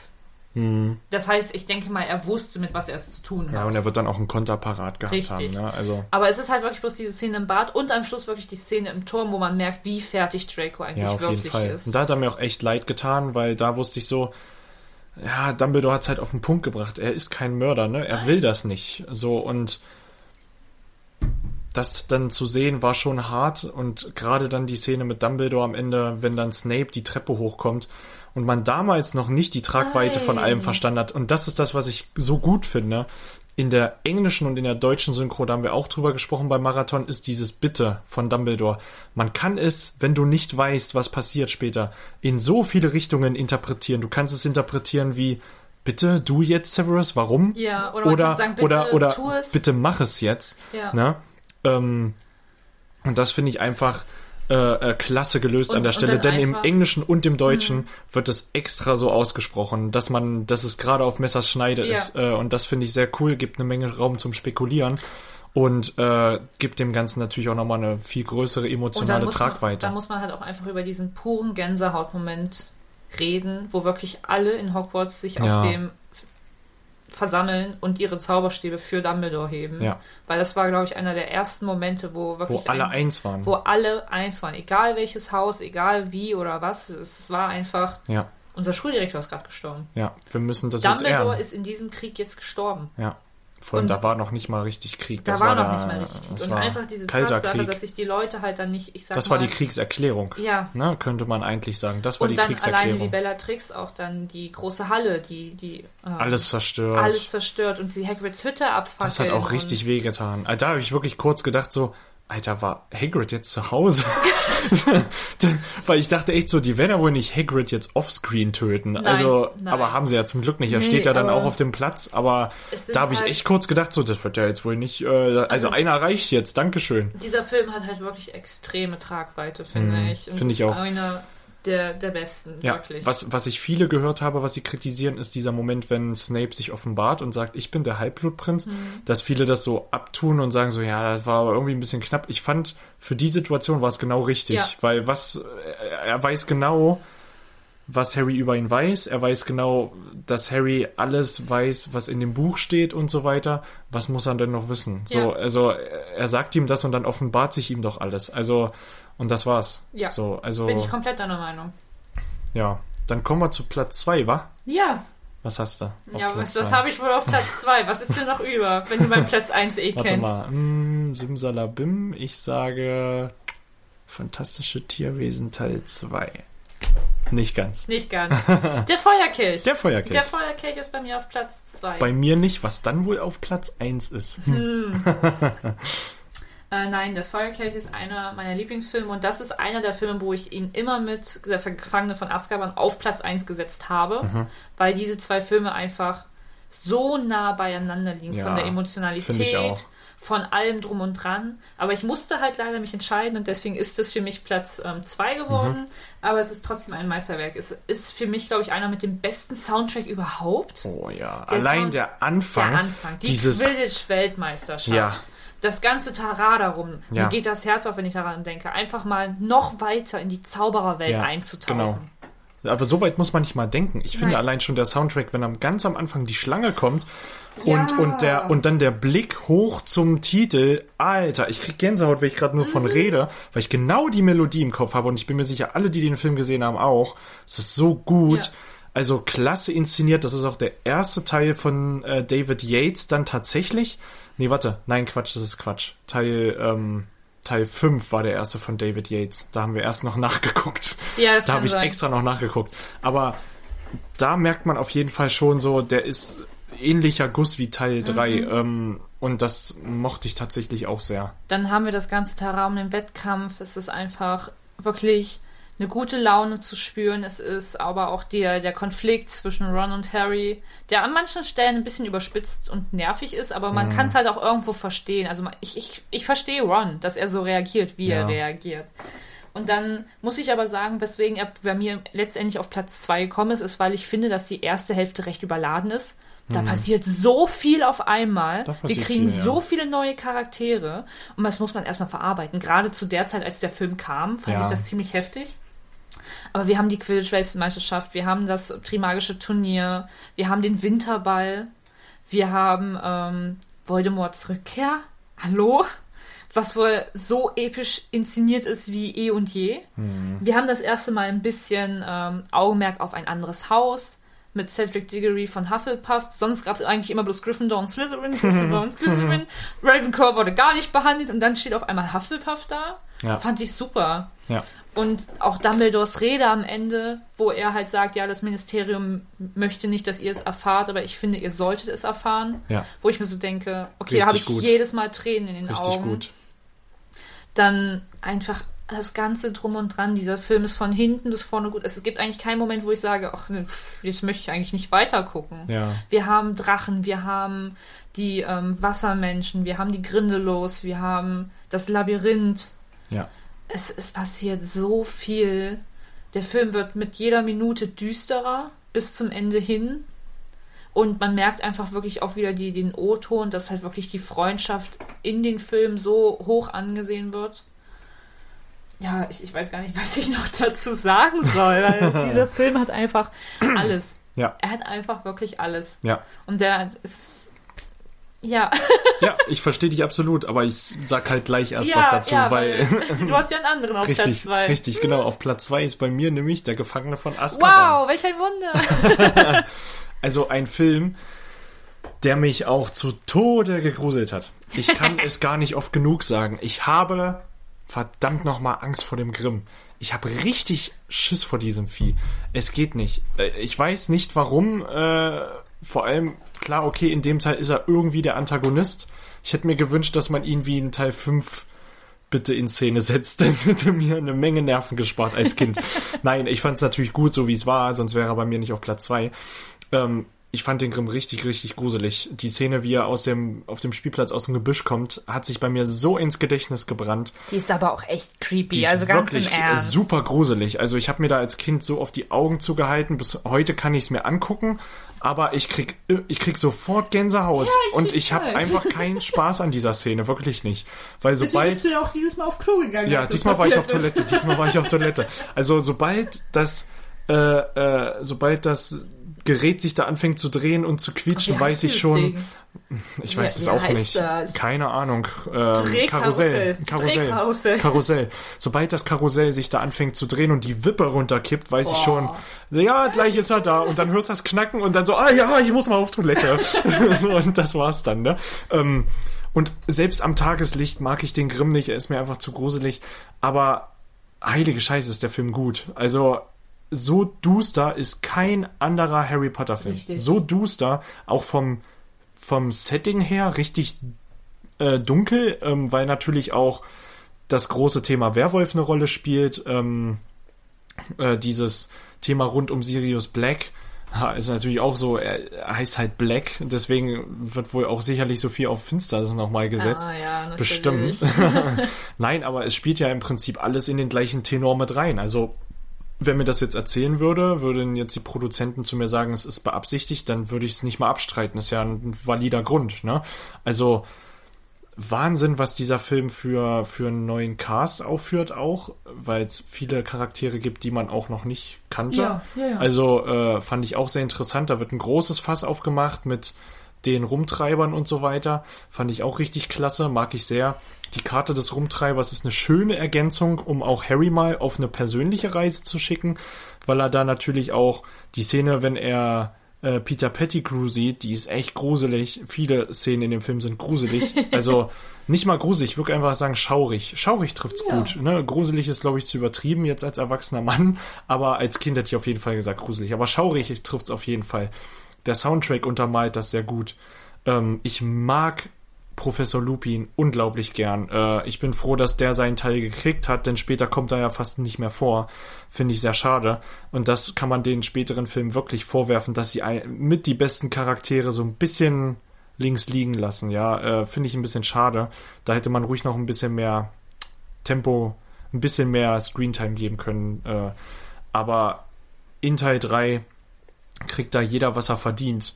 Hm. Das heißt, ich denke mal, er wusste, mit was er es zu tun hat. Ja, und er wird dann auch einen Konter parat gehabt Richtig. haben. Ne? Also, Aber es ist halt wirklich bloß diese Szene im Bad und am Schluss wirklich die Szene im Turm, wo man merkt, wie fertig Draco eigentlich ja, auf jeden wirklich Fall. ist. Und da hat er mir auch echt leid getan, weil da wusste ich so, ja, Dumbledore hat es halt auf den Punkt gebracht. Er ist kein Mörder, ne? Er will das nicht. So, und das dann zu sehen war schon hart und gerade dann die Szene mit Dumbledore am Ende, wenn dann Snape die Treppe hochkommt und man damals noch nicht die Tragweite von allem Nein. verstanden hat. Und das ist das, was ich so gut finde. In der englischen und in der deutschen Synchro, da haben wir auch drüber gesprochen beim Marathon, ist dieses Bitte von Dumbledore. Man kann es, wenn du nicht weißt, was passiert später, in so viele Richtungen interpretieren. Du kannst es interpretieren wie, bitte, du jetzt, Severus, warum? Ja, oder oder, sagen, bitte, oder, oder tu es. bitte mach es jetzt. Ja. Ne? Ähm, und das finde ich einfach äh, äh, klasse gelöst Und- an der Stelle, denn im Mhm. Englischen und im Deutschen wird es extra so ausgesprochen, dass man, dass es gerade auf Messers Schneide Ja. ist. Äh, und das finde ich sehr cool, gibt eine Menge Raum zum Spekulieren und äh, gibt dem Ganzen natürlich auch nochmal eine viel größere emotionale man, Tragweite. dann muss man halt auch einfach über diesen puren Gänsehautmoment reden, wo wirklich alle in Hogwarts sich Ja. auf dem versammeln und ihre Zauberstäbe für Dumbledore heben. Ja. Weil das war, glaube ich, einer der ersten Momente, wo wo wirklich alle ein, eins waren. wo alle eins waren. Egal welches Haus, egal wie oder was. Es war einfach, ja, unser Schuldirektor ist gerade gestorben. ja, wir müssen das jetzt Dumbledore ehren. ist in diesem Krieg jetzt gestorben. Ja. Vor allem, Und- da war noch nicht mal richtig Krieg. Da Das war noch der- nicht mal richtig Krieg. das Und war einfach diese Tatsache, Krieg. dass sich die Leute halt dann nicht, ich sag Das mal, war die Kriegserklärung. Ja. Ne, könnte man eigentlich sagen. Das war Und die dann alleine Kriegserklärung. wie Bellatrix auch dann die große Halle, die, die äh, alles zerstört. alles zerstört und die Hagrids Hütte abfackeln. das hat auch richtig und, wehgetan. Also, Da habe ich wirklich kurz gedacht so, Alter, war Hagrid jetzt zu Hause? <laughs> Weil ich dachte echt so, die werden ja wohl nicht Hagrid jetzt offscreen töten. also, nein. aber haben sie ja zum Glück nicht. Er Nee, steht ja dann auch auf dem Platz. Aber da habe ich halt- echt kurz gedacht so, das wird ja jetzt wohl nicht, äh, also, einer reicht jetzt, Dankeschön. Dieser Film hat halt wirklich extreme Tragweite, finde Mhm, ich. Finde ich auch. einer der, der besten, Ja, wirklich. was, was ich viele gehört habe, was sie kritisieren, ist dieser Moment, wenn Snape sich offenbart und sagt, ich bin der Halbblutprinz, Mhm. dass viele das so abtun und sagen so, ja, das war aber irgendwie ein bisschen knapp. Ich fand, für die Situation war es genau richtig, Ja. weil was, er- er weiß genau, was Harry über ihn weiß. Er weiß genau, dass Harry alles weiß, was in dem Buch steht und so weiter. Was muss er denn noch wissen? So, Ja. also er sagt ihm das und dann offenbart sich ihm doch alles. Also und das war's. Ja. So, also Bin ich komplett deiner Meinung. ja. Dann kommen wir zu Platz zwei, wa? Ja, Was hast du? ja Platz was, zwei? habe ich wohl auf Platz 2? Was ist denn noch über, wenn du meinen Platz 1 eh Warte kennst? mal. Mm, Simsalabim. Ich sage Fantastische Tierwesen Teil 2. Nicht ganz. Nicht ganz. <laughs> Der Feuerkelch. Der Feuerkelch. Der Feuerkelch ist bei mir auf Platz 2. Bei mir nicht, was dann wohl auf Platz 1 ist. Hm. <laughs> Äh, nein, der Feuerkelch ist einer meiner Lieblingsfilme und das ist einer der Filme, wo ich ihn immer mit der Gefangene von Azkaban auf Platz 1 gesetzt habe, Mhm. weil diese zwei Filme einfach so nah beieinander liegen Ja, von der Emotionalität, von allem drum und dran. Aber ich musste halt leider mich entscheiden und deswegen ist es für mich Platz 2 geworden. Mhm. Aber es ist trotzdem ein Meisterwerk. Es ist für mich, glaube ich, einer mit dem besten Soundtrack überhaupt. Oh ja. Der Allein Sound- der Anfang. Der Anfang, die dieses, Quidditch-Weltmeisterschaft. Ja. Das ganze Tara darum. Ja. Mir geht das Herz auf, wenn ich daran denke. Einfach mal noch weiter in die Zaubererwelt Ja, einzutauchen. genau. Aber so weit muss man nicht mal denken. Ich finde Nein. allein schon der Soundtrack, wenn am ganz am Anfang die Schlange kommt Ja. und, und, der, und dann der Blick hoch zum Titel. Alter, ich krieg Gänsehaut, wenn ich gerade nur von Mhm. rede, weil ich genau die Melodie im Kopf habe und ich bin mir sicher, alle, die den Film gesehen haben, auch. Es ist so gut. Ja. Also klasse inszeniert. Das ist auch der erste Teil von äh, David Yates dann tatsächlich. Nee, warte. Nein, Quatsch, das ist Quatsch. Teil, ähm, Teil 5 war der erste von David Yates. Da haben wir erst noch <laughs> nachgeguckt. Ja, das Da habe ich sein. extra noch nachgeguckt. Aber da merkt man auf jeden Fall schon so, der ist ähnlicher Guss wie Teil 3. Mhm. Ähm, und das mochte ich tatsächlich auch sehr. Dann haben wir das ganze Tara um den Wettkampf. Es ist einfach wirklich eine gute Laune zu spüren. Es ist aber auch der, der Konflikt zwischen Ron und Harry, der an manchen Stellen ein bisschen überspitzt und nervig ist, aber Mhm. man kann es halt auch irgendwo verstehen. Also ich, ich, ich verstehe Ron, dass er so reagiert, wie Ja. er reagiert. Und dann muss ich aber sagen, weswegen er bei mir letztendlich auf Platz 2 gekommen ist, ist, weil ich finde, dass die erste Hälfte recht überladen ist. Da passiert so viel auf einmal. Mhm. Wir kriegen viel, ja. so viele neue Charaktere und das muss man erstmal verarbeiten. Gerade zu der Zeit, als der Film kam, fand Ja. ich das ziemlich heftig. Aber wir haben die Quidditch-Weltmeisterschaft, wir haben das Trimagische Turnier, wir haben den Winterball, wir haben ähm, Voldemorts Rückkehr. Hallo? Was wohl so episch inszeniert ist wie eh und je. Wir haben das erste Mal ein bisschen ähm, Augenmerk auf ein anderes Haus. mit Cedric Diggory von Hufflepuff. Sonst gab es eigentlich immer bloß Gryffindor und Slytherin, Gryffindor und <laughs> Slytherin. Ravenclaw wurde gar nicht behandelt und dann steht auf einmal Hufflepuff da. Ja. Fand ich super. Ja. Und auch Dumbledores Rede am Ende, wo er halt sagt, ja, das Ministerium möchte nicht, dass ihr es erfahrt, aber ich finde, ihr solltet es erfahren. Ja. Wo ich mir so denke, okay, Richtig da habe ich gut. jedes Mal Tränen in den Richtig Augen. gut. Dann einfach das Ganze drum und dran. Dieser Film ist von hinten bis vorne gut. Es gibt eigentlich keinen Moment, wo ich sage, ach, jetzt möchte ich eigentlich nicht weiter gucken. Ja. Wir haben Drachen, wir haben die ähm, Wassermenschen, wir haben die Grindelos, wir haben das Labyrinth. Ja. Es, es passiert so viel. Der Film wird mit jeder Minute düsterer bis zum Ende hin. Und man merkt einfach wirklich auch wieder die, den O-Ton, dass halt wirklich die Freundschaft in den Filmen so hoch angesehen wird. Ja, ich, ich weiß gar nicht, <laughs> was ich noch dazu sagen soll, weil <laughs> dieser Film hat einfach <clears throat> alles. Ja. Er hat einfach wirklich alles. Ja. Und der ist. Ja. <laughs> Ja, ich verstehe dich absolut, aber ich sag halt gleich erst ja, was dazu, ja, weil. <laughs> Du hast ja einen anderen auf Platz Richtig, 2. richtig, genau. Auf Platz zwei ist bei mir nämlich der Gefangene von Azkaban. Wow, welch ein Wunder. <laughs> Also ein Film, der mich auch zu Tode gegruselt hat. Ich kann es gar nicht oft genug sagen. Ich habe verdammt nochmal Angst vor dem Grimm. Ich habe richtig Schiss vor diesem Vieh. Es geht nicht. Äh, Ich weiß nicht warum. Äh, vor allem, klar, okay, in dem Teil ist er irgendwie der Antagonist. Ich hätte mir gewünscht, dass man ihn wie in Teil 5 bitte in Szene setzt. <laughs> Das hätte mir eine Menge Nerven gespart als Kind. <laughs> Nein, ich fand es natürlich gut, so wie es war, sonst wäre er bei mir nicht auf Platz 2. Ähm, ich fand den Grimm richtig, richtig gruselig. Die Szene, wie er aus dem, auf dem Spielplatz aus dem Gebüsch kommt, hat sich bei mir so ins Gedächtnis gebrannt. Die ist aber auch echt creepy, Die ist also ganz im wirklich Ernst. super gruselig. Also ich habe mir da als Kind so auf die Augen zugehalten. Bis heute kann ich es mir angucken, aber ich krieg, ich krieg sofort Gänsehaut ich- und ich habe einfach keinen <laughs> Spaß an dieser Szene, wirklich nicht. Weil Deswegen sobald bist du ja auch dieses Mal auf Klo gegangen. ja, diesmal war ich auf passiert ist. Toilette. Diesmal war ich auf Toilette. Also sobald das, äh, äh, sobald das Gerät sich da anfängt zu drehen und zu quietschen, weiß ich schon. Ding? Ich weiß es auch nicht. das? Keine Ahnung. Ähm. Karussell. Karussell. Drehkarussell. Karussell. Sobald das Karussell sich da anfängt zu drehen und die Wippe runterkippt, weiß ich schon, ja, gleich ist er da. Und dann hörst du das Knacken und dann so, ah ja, ich muss mal auf Toilette. <laughs> so, und das war's dann, ne? Ähm, und selbst am Tageslicht mag ich den Grimm nicht, er ist mir einfach zu gruselig. Aber heilige Scheiße ist der Film gut. Also so duster ist kein anderer Harry Potter Film. Richtig. So duster, auch vom, vom Setting her richtig äh, dunkel, ähm, weil natürlich auch das große Thema Werwolf eine Rolle spielt. Ähm, äh, dieses Thema rund um Sirius Black ist natürlich auch so, er, heißt halt Black, deswegen wird wohl auch sicherlich so viel auf Finsteres nochmal gesetzt. Ah, ja, natürlich. Bestimmt. <laughs> Nein, aber es spielt ja im Prinzip alles in den gleichen Tenor mit rein. Also, wenn mir das jetzt erzählen würde, würden jetzt die Produzenten zu mir sagen, es ist beabsichtigt, dann würde ich es nicht mal abstreiten. Das ist ja ein valider Grund, ne? Also, Wahnsinn, was dieser Film für, für einen neuen Cast aufführt auch, weil es viele Charaktere gibt, die man auch noch nicht kannte. Ja, ja, ja. Also äh, fand ich auch sehr interessant. Da wird ein großes Fass aufgemacht mit den Rumtreibern und so weiter. Fand ich auch richtig klasse, mag ich sehr. Die Karte des Rumtreibers ist eine schöne Ergänzung, um auch Harry mal auf eine persönliche Reise zu schicken, weil er da natürlich auch die Szene, wenn er äh, Peter Pettigrew sieht, die ist echt gruselig. Viele Szenen in dem Film sind gruselig. <laughs> Also nicht mal gruselig, ich würde einfach sagen schaurig. Schaurig trifft's Ja. gut. Ne? Gruselig ist, glaube ich, zu übertrieben jetzt als erwachsener Mann, aber als Kind hätte ich auf jeden Fall gesagt gruselig. Aber schaurig trifft's auf jeden Fall. Der Soundtrack untermalt das sehr gut. Ähm, ich mag Professor Lupin unglaublich gern. Äh, ich bin froh, dass der seinen Teil gekriegt hat, denn später kommt er ja fast nicht mehr vor. Finde ich sehr schade. Und das kann man den späteren Filmen wirklich vorwerfen, dass sie mit die besten Charaktere so ein bisschen links liegen lassen. Ja, äh, finde ich ein bisschen schade. Da hätte man ruhig noch ein bisschen mehr Tempo, ein bisschen mehr Screentime geben können. Äh, aber in Teil 3 kriegt da jeder, was er verdient.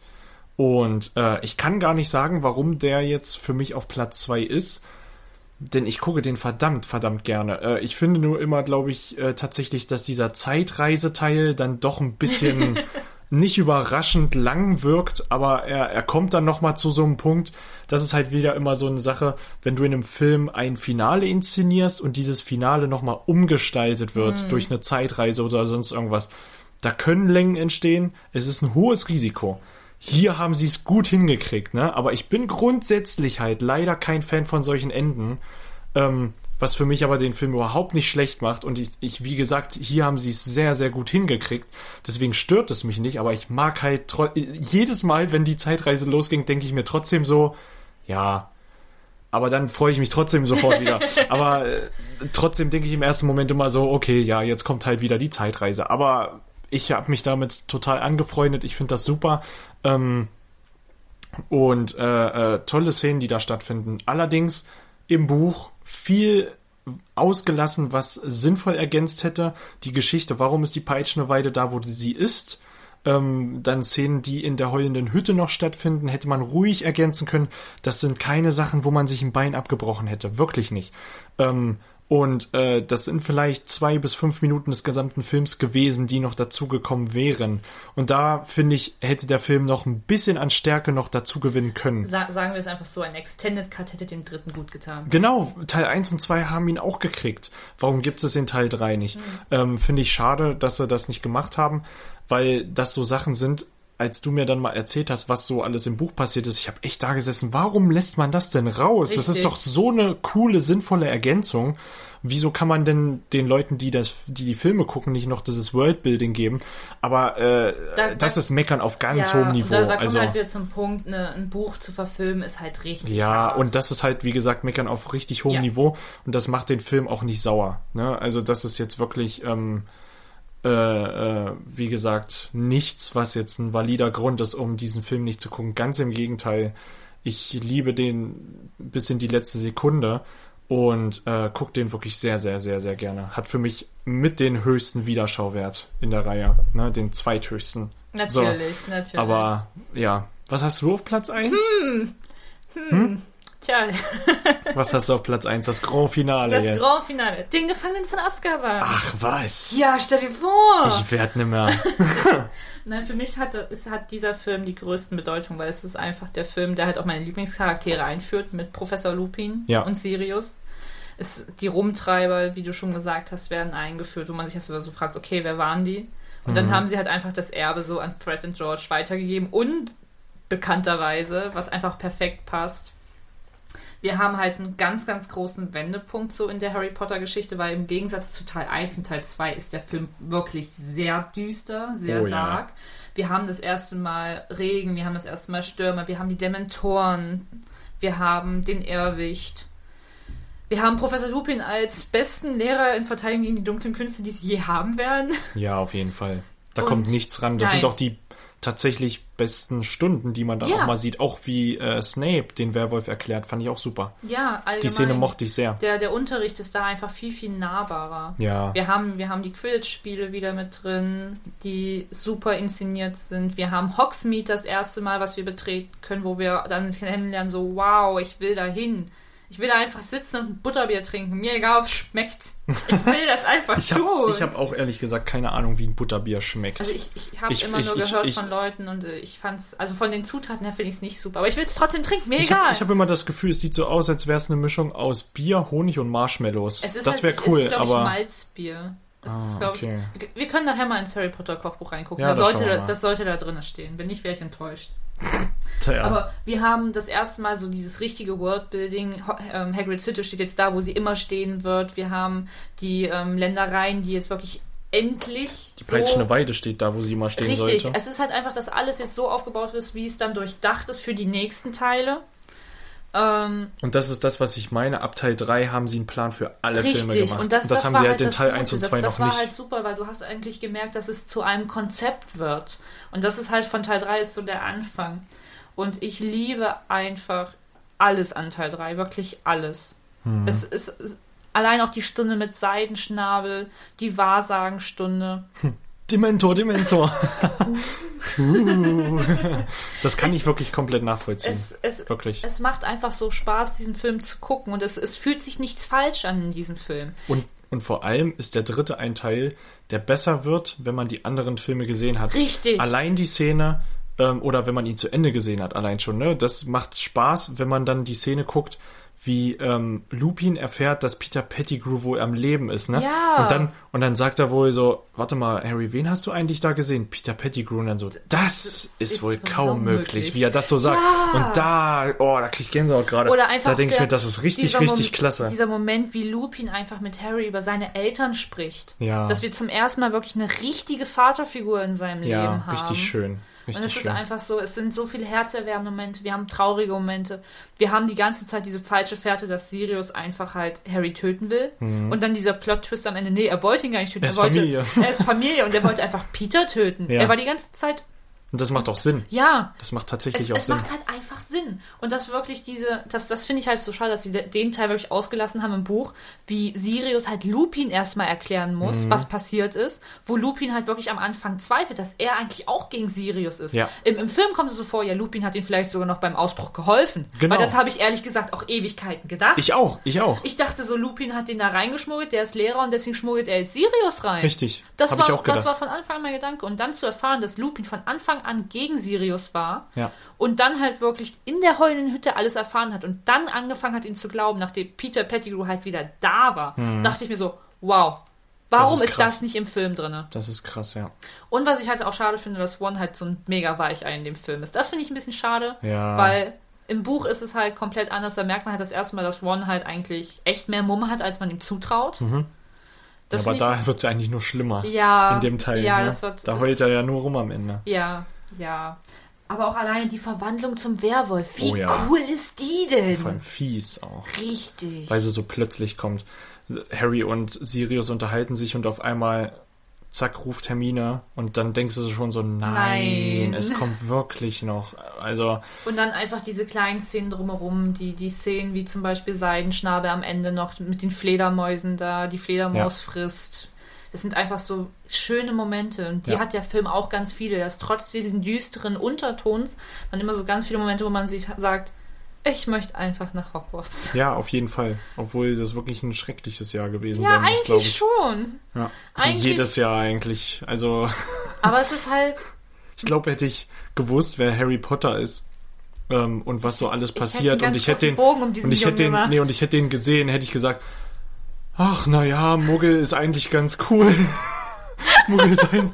Und äh, ich kann gar nicht sagen, warum der jetzt für mich auf Platz 2 ist. Denn ich gucke den verdammt, verdammt gerne. Äh, ich finde nur immer, glaube ich, äh, tatsächlich, dass dieser Zeitreiseteil dann doch ein bisschen <laughs> nicht überraschend lang wirkt, aber er, er kommt dann nochmal zu so einem Punkt, das ist halt wieder immer so eine Sache, wenn du in einem Film ein Finale inszenierst und dieses Finale nochmal umgestaltet wird durch eine Zeitreise oder sonst irgendwas, Da können Längen entstehen. Es ist ein hohes Risiko. Hier haben sie es gut hingekriegt, ne? Aber ich bin grundsätzlich halt leider kein Fan von solchen Enden. Ähm, was für mich aber den Film überhaupt nicht schlecht macht. Und ich, ich wie gesagt, hier haben sie es sehr, sehr gut hingekriegt. Deswegen stört es mich nicht, aber ich mag halt jedes Mal, wenn die Zeitreise losging, denke ich mir trotzdem so, ja, aber dann freue ich mich trotzdem sofort wieder. <laughs> aber äh, trotzdem denke ich im ersten Moment immer so, okay, ja, jetzt kommt halt wieder die Zeitreise. Aber ich habe mich damit total angefreundet. Ich finde das super. Ähm, und äh, äh, tolle Szenen, die da stattfinden. Allerdings im Buch viel ausgelassen, was sinnvoll ergänzt hätte. Die Geschichte, warum ist die peitschende Weide da, wo sie ist. Ähm, dann Szenen, die in der heulenden Hütte noch stattfinden, hätte man ruhig ergänzen können. Das sind keine Sachen, wo man sich ein Bein abgebrochen hätte. Wirklich nicht. Ähm, und äh, das sind vielleicht zwei bis fünf Minuten des gesamten Films gewesen, die noch dazugekommen wären. Und da finde ich, hätte der Film noch ein bisschen an Stärke noch dazu gewinnen können. Sa sagen wir es einfach so, ein Extended Cut hätte dem dritten gut getan. Genau, Teil 1 und 2 haben ihn auch gekriegt. Warum gibt es in Teil 3 nicht? Ähm, Finde ich schade, dass sie das nicht gemacht haben, weil das so Sachen sind, als du mir dann mal erzählt hast, was so alles im Buch passiert ist, ich habe echt da gesessen, warum lässt man das denn raus? Das ist Richtig. doch so eine coole, sinnvolle Ergänzung. Wieso kann man denn den Leuten, die das, die die Filme gucken, nicht noch dieses Worldbuilding geben? Aber äh, Da- das da- ist Meckern auf ganz ja, hohem Niveau. Da, da kommen also halt wieder zum Punkt, ne, ein Buch zu verfilmen ist halt richtig ja, hart. und das ist halt, wie gesagt, Meckern auf richtig hohem Ja. Niveau und das macht den Film auch nicht sauer. Ne? Also das ist jetzt wirklich, ähm, äh, äh, wie gesagt, nichts, was jetzt ein valider Grund ist, um diesen Film nicht zu gucken. Ganz im Gegenteil. Ich liebe den bis in die letzte Sekunde und äh, gucke den wirklich sehr, sehr, sehr, sehr gerne. Hat für mich mit den höchsten Wiederschauwert in der Reihe, ne? den zweithöchsten. Natürlich, natürlich. Aber ja, was hast du auf Platz 1? Tja, Was hast du auf Platz 1? Das Grand Finale das jetzt. Grand Finale. Den Gefangenen von Azkaban. Ach was. Ja, stell dir vor. Ich werd nimmer. <laughs> Nein, für mich hat, es hat dieser Film die größten Bedeutung, weil es ist einfach der Film, der halt auch meine Lieblingscharaktere einführt mit Professor Lupin Ja. und Sirius. Es, die Rumtreiber, wie du schon gesagt hast, werden eingeführt, wo man sich erst so fragt, okay, wer waren die? Und dann haben sie halt einfach das Erbe so an Fred und George weitergegeben, unbekannterweise, was einfach perfekt passt. Wir haben halt einen ganz, ganz großen Wendepunkt so in der Harry Potter Geschichte, weil im Gegensatz zu Teil 1 und Teil 2 ist der Film wirklich sehr düster, sehr Oh ja. dark. Wir haben das erste Mal Regen, wir haben das erste Mal Stürme, wir haben die Dementoren, wir haben den Irrwicht. Wir haben Professor Lupin als besten Lehrer in Verteidigung gegen die dunklen Künste, die sie je haben werden. Ja, auf jeden Fall. Da Und- kommt nichts ran. Das Nein. sind doch die tatsächlich besten Stunden, die man dann Ja. auch mal sieht. Auch wie äh, Snape den Werwolf erklärt, fand ich auch super. Ja, allgemein. Die Szene mochte ich sehr. Der, der Unterricht ist da einfach viel, viel nahbarer. Ja. Wir haben, wir haben die Quidditch-Spiele wieder mit drin, die super inszeniert sind. Wir haben Hogsmeade das erste Mal, was wir betreten können, wo wir dann kennenlernen, so, wow, ich will da hin. Ich will da einfach sitzen und ein Butterbier trinken. Mir egal, ob es schmeckt. Ich <laughs> will das einfach Ich tun. habe hab auch ehrlich gesagt keine Ahnung, wie ein Butterbier schmeckt. also ich, ich habe Ich- immer ich- nur ich- gehört ich- von Leuten und äh, ich fand's, also von den Zutaten her finde ich es nicht super. Aber ich will es trotzdem trinken, mir ich egal. habe hab immer das Gefühl, es sieht so aus, als wäre es eine Mischung aus Bier, Honig und Marshmallows. Es ist das halt, wäre es cool, ist, aber ich, Malzbier. Ah, ist, glaub okay. ich, wir können nachher mal ins Harry Potter Kochbuch reingucken. Ja, da das sollte, das sollte da drinnen stehen. Wenn nicht, wäre ich enttäuscht. tja, Aber wir haben das erste Mal so dieses richtige Worldbuilding. Ähm, Hagrid's Hütte steht jetzt da, wo sie immer stehen wird. Wir haben die ähm, Ländereien, die jetzt wirklich endlich die so peitschende Weide steht da, wo sie immer stehen Richtig, sollte. es ist halt einfach, dass alles jetzt so aufgebaut ist, wie es dann durchdacht ist für die nächsten Teile. Ähm, Und das ist das, was ich meine. Ab Teil 3 haben sie einen Plan für alle Filme richtig, gemacht. und das, das, haben war sie halt halt in das Teil Gute. 1 und das, 2 das noch war nicht. halt super, weil du hast eigentlich gemerkt, dass es zu einem Konzept wird. Und das ist halt von Teil 3 ist so der Anfang. Und ich liebe einfach alles an Teil 3, wirklich alles. Hm. Es ist allein auch die Stunde mit Seidenschnabel, die Wahrsagenstunde. <laughs> Dementor, Dementor. uh, das kann ich wirklich komplett nachvollziehen. Es, es, wirklich. es macht einfach so Spaß, diesen Film zu gucken. Und es, es fühlt sich nichts falsch an in diesem Film. Und, und vor allem ist der dritte ein Teil, der besser wird, wenn man die anderen Filme gesehen hat. Richtig. Allein die Szene, ähm, oder wenn man ihn zu Ende gesehen hat, allein schon, ne? Das macht Spaß, wenn man dann die Szene guckt, wie ähm, Lupin erfährt, dass Peter Pettigrew wohl am Leben ist, ne? Ja. Und dann, und dann sagt er wohl so, warte mal, Harry, wen hast du eigentlich da gesehen? Peter Pettigrew. Und dann so, das, ist, ist wohl kaum möglich, möglich. wie er das so sagt. Ja. Und da, oh, da krieg ich Gänsehaut gerade. Oder einfach Da denke ich mir, das ist richtig, richtig Mom- klasse. Dieser Moment, wie Lupin einfach mit Harry über seine Eltern spricht. Ja. Dass wir zum ersten Mal wirklich eine richtige Vaterfigur in seinem Ja, Leben haben. richtig schön. Richtig Und es schön. ist einfach so, es sind so viele herzerwärmende Momente, wir haben traurige Momente. Wir haben die ganze Zeit diese falsche Fährte, dass Sirius einfach halt Harry töten will. Und dann dieser Plot-Twist am Ende, nee, er wollte ihn gar nicht töten. Mhm. Er ist wollte, Familie. <laughs> Er ist Familie und er wollte einfach Peter töten. Ja. Er war die ganze Zeit, Und das macht auch Sinn. ja, Das macht tatsächlich es, auch es Sinn. macht halt einfach Sinn. Und das wirklich diese, das, das finde ich halt so schade, dass sie de- den Teil wirklich ausgelassen haben im Buch, wie Sirius halt Lupin erstmal erklären Mhm. muss, was passiert ist, wo Lupin halt wirklich am Anfang zweifelt, dass er eigentlich auch gegen Sirius ist. Ja. Im, Im Film kommt es so vor, ja, Lupin hat ihm vielleicht sogar noch beim Ausbruch geholfen. Genau. Weil das habe ich ehrlich gesagt auch Ewigkeiten gedacht. ich auch, ich auch. Ich dachte so, Lupin hat den da reingeschmuggelt, der ist Lehrer und deswegen schmuggelt er jetzt Sirius rein. Richtig. Das war, ich auch gedacht. das war von Anfang an mein Gedanke. Und dann zu erfahren, dass Lupin von Anfang an gegen Sirius war Ja. und dann halt wirklich in der heulenden Hütte alles erfahren hat und dann angefangen hat, ihn zu glauben, nachdem Peter Pettigrew halt wieder da war, dachte ich mir so, wow, warum Hm. ist ist, das nicht im Film drin? Das ist krass, ja. Und was ich halt auch schade finde, dass One halt so ein mega Weichei in dem Film ist. Das finde ich ein bisschen schade, Ja. weil im Buch ist es halt komplett anders. Da merkt man halt das erste Mal, dass One halt eigentlich echt mehr Mumme hat, als man ihm zutraut. Das Aber da wird es ja eigentlich nur schlimmer. Ja, In dem Teil. ja, ne? das wird- da das- heult er ja nur rum am Ende. Ja, ja. Aber auch alleine die Verwandlung zum Werwolf. Wie Oh ja. cool ist die denn? Vor allem fies auch. Richtig. Weil sie so plötzlich kommt. Harry und Sirius unterhalten sich und auf einmal, zack, ruft Hermine und dann denkst du schon so, nein, Nein. es kommt wirklich noch. Also, Und dann einfach diese kleinen Szenen drumherum, die, die Szenen wie zum Beispiel Seidenschnabel am Ende noch mit den Fledermäusen da, die Fledermaus frisst. Das sind einfach so schöne Momente. Und die Ja. hat der Film auch ganz viele, dass trotz diesen düsteren Untertons man immer so ganz viele Momente, wo man sich sagt, ich möchte einfach nach Hogwarts. <laughs> ja, auf jeden Fall. Obwohl das wirklich ein schreckliches Jahr gewesen Ja, sein muss, glaube eigentlich ich. schon. Ja. Eigentlich- jedes Jahr eigentlich. Also, <laughs> Aber es ist halt, ich glaube, hätte ich gewusst, wer Harry Potter ist ähm, und was so alles passiert und ich hätte den großen Bogen um diesen und ich hätte Jungen den nee, gemacht. und ich hätte den gesehen, hätte ich gesagt, ach na ja, Muggel ist eigentlich ganz cool. <laughs> Muggel sein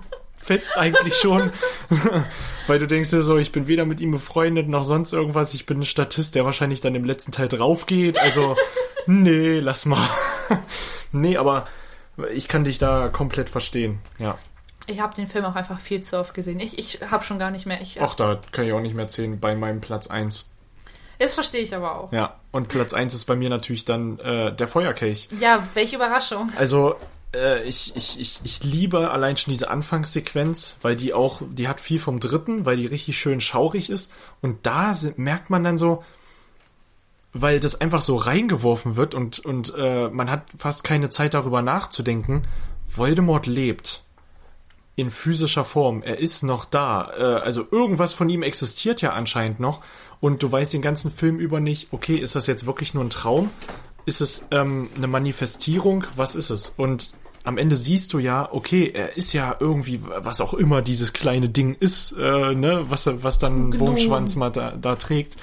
fetzt eigentlich schon, <laughs> weil du denkst dir so, ich bin weder mit ihm befreundet noch sonst irgendwas. Ich bin ein Statist, der wahrscheinlich dann im letzten Teil drauf geht. Also <laughs> nee, lass mal. nee, aber ich kann dich da komplett verstehen. Ja. ich habe den Film auch einfach viel zu oft gesehen. Ich, ich habe schon gar nicht mehr. Ich, Ach, da kann ich auch nicht mehr zählen bei meinem Platz 1. Das verstehe ich aber auch. Ja, und Platz 1 ist bei mir natürlich dann äh, der Feuerkelch. Ja, welche Überraschung. Also, äh, ich, ich, ich, ich liebe allein schon diese Anfangssequenz, weil die auch, die hat viel vom dritten, weil die richtig schön schaurig ist. Und da sind, merkt man dann so, weil das einfach so reingeworfen wird und, und äh, man hat fast keine Zeit darüber nachzudenken. Voldemort lebt in physischer Form. Er ist noch da. Äh, also irgendwas von ihm existiert ja anscheinend noch. Und du weißt den ganzen Film über nicht, okay, ist das jetzt wirklich nur ein Traum? Ist es ähm, eine Manifestierung? Was ist es? Und am Ende siehst du ja, okay, er ist ja irgendwie, was auch immer dieses kleine Ding ist, äh, ne, was, was dann Gnom. Wurmschwanz mal da, da trägt.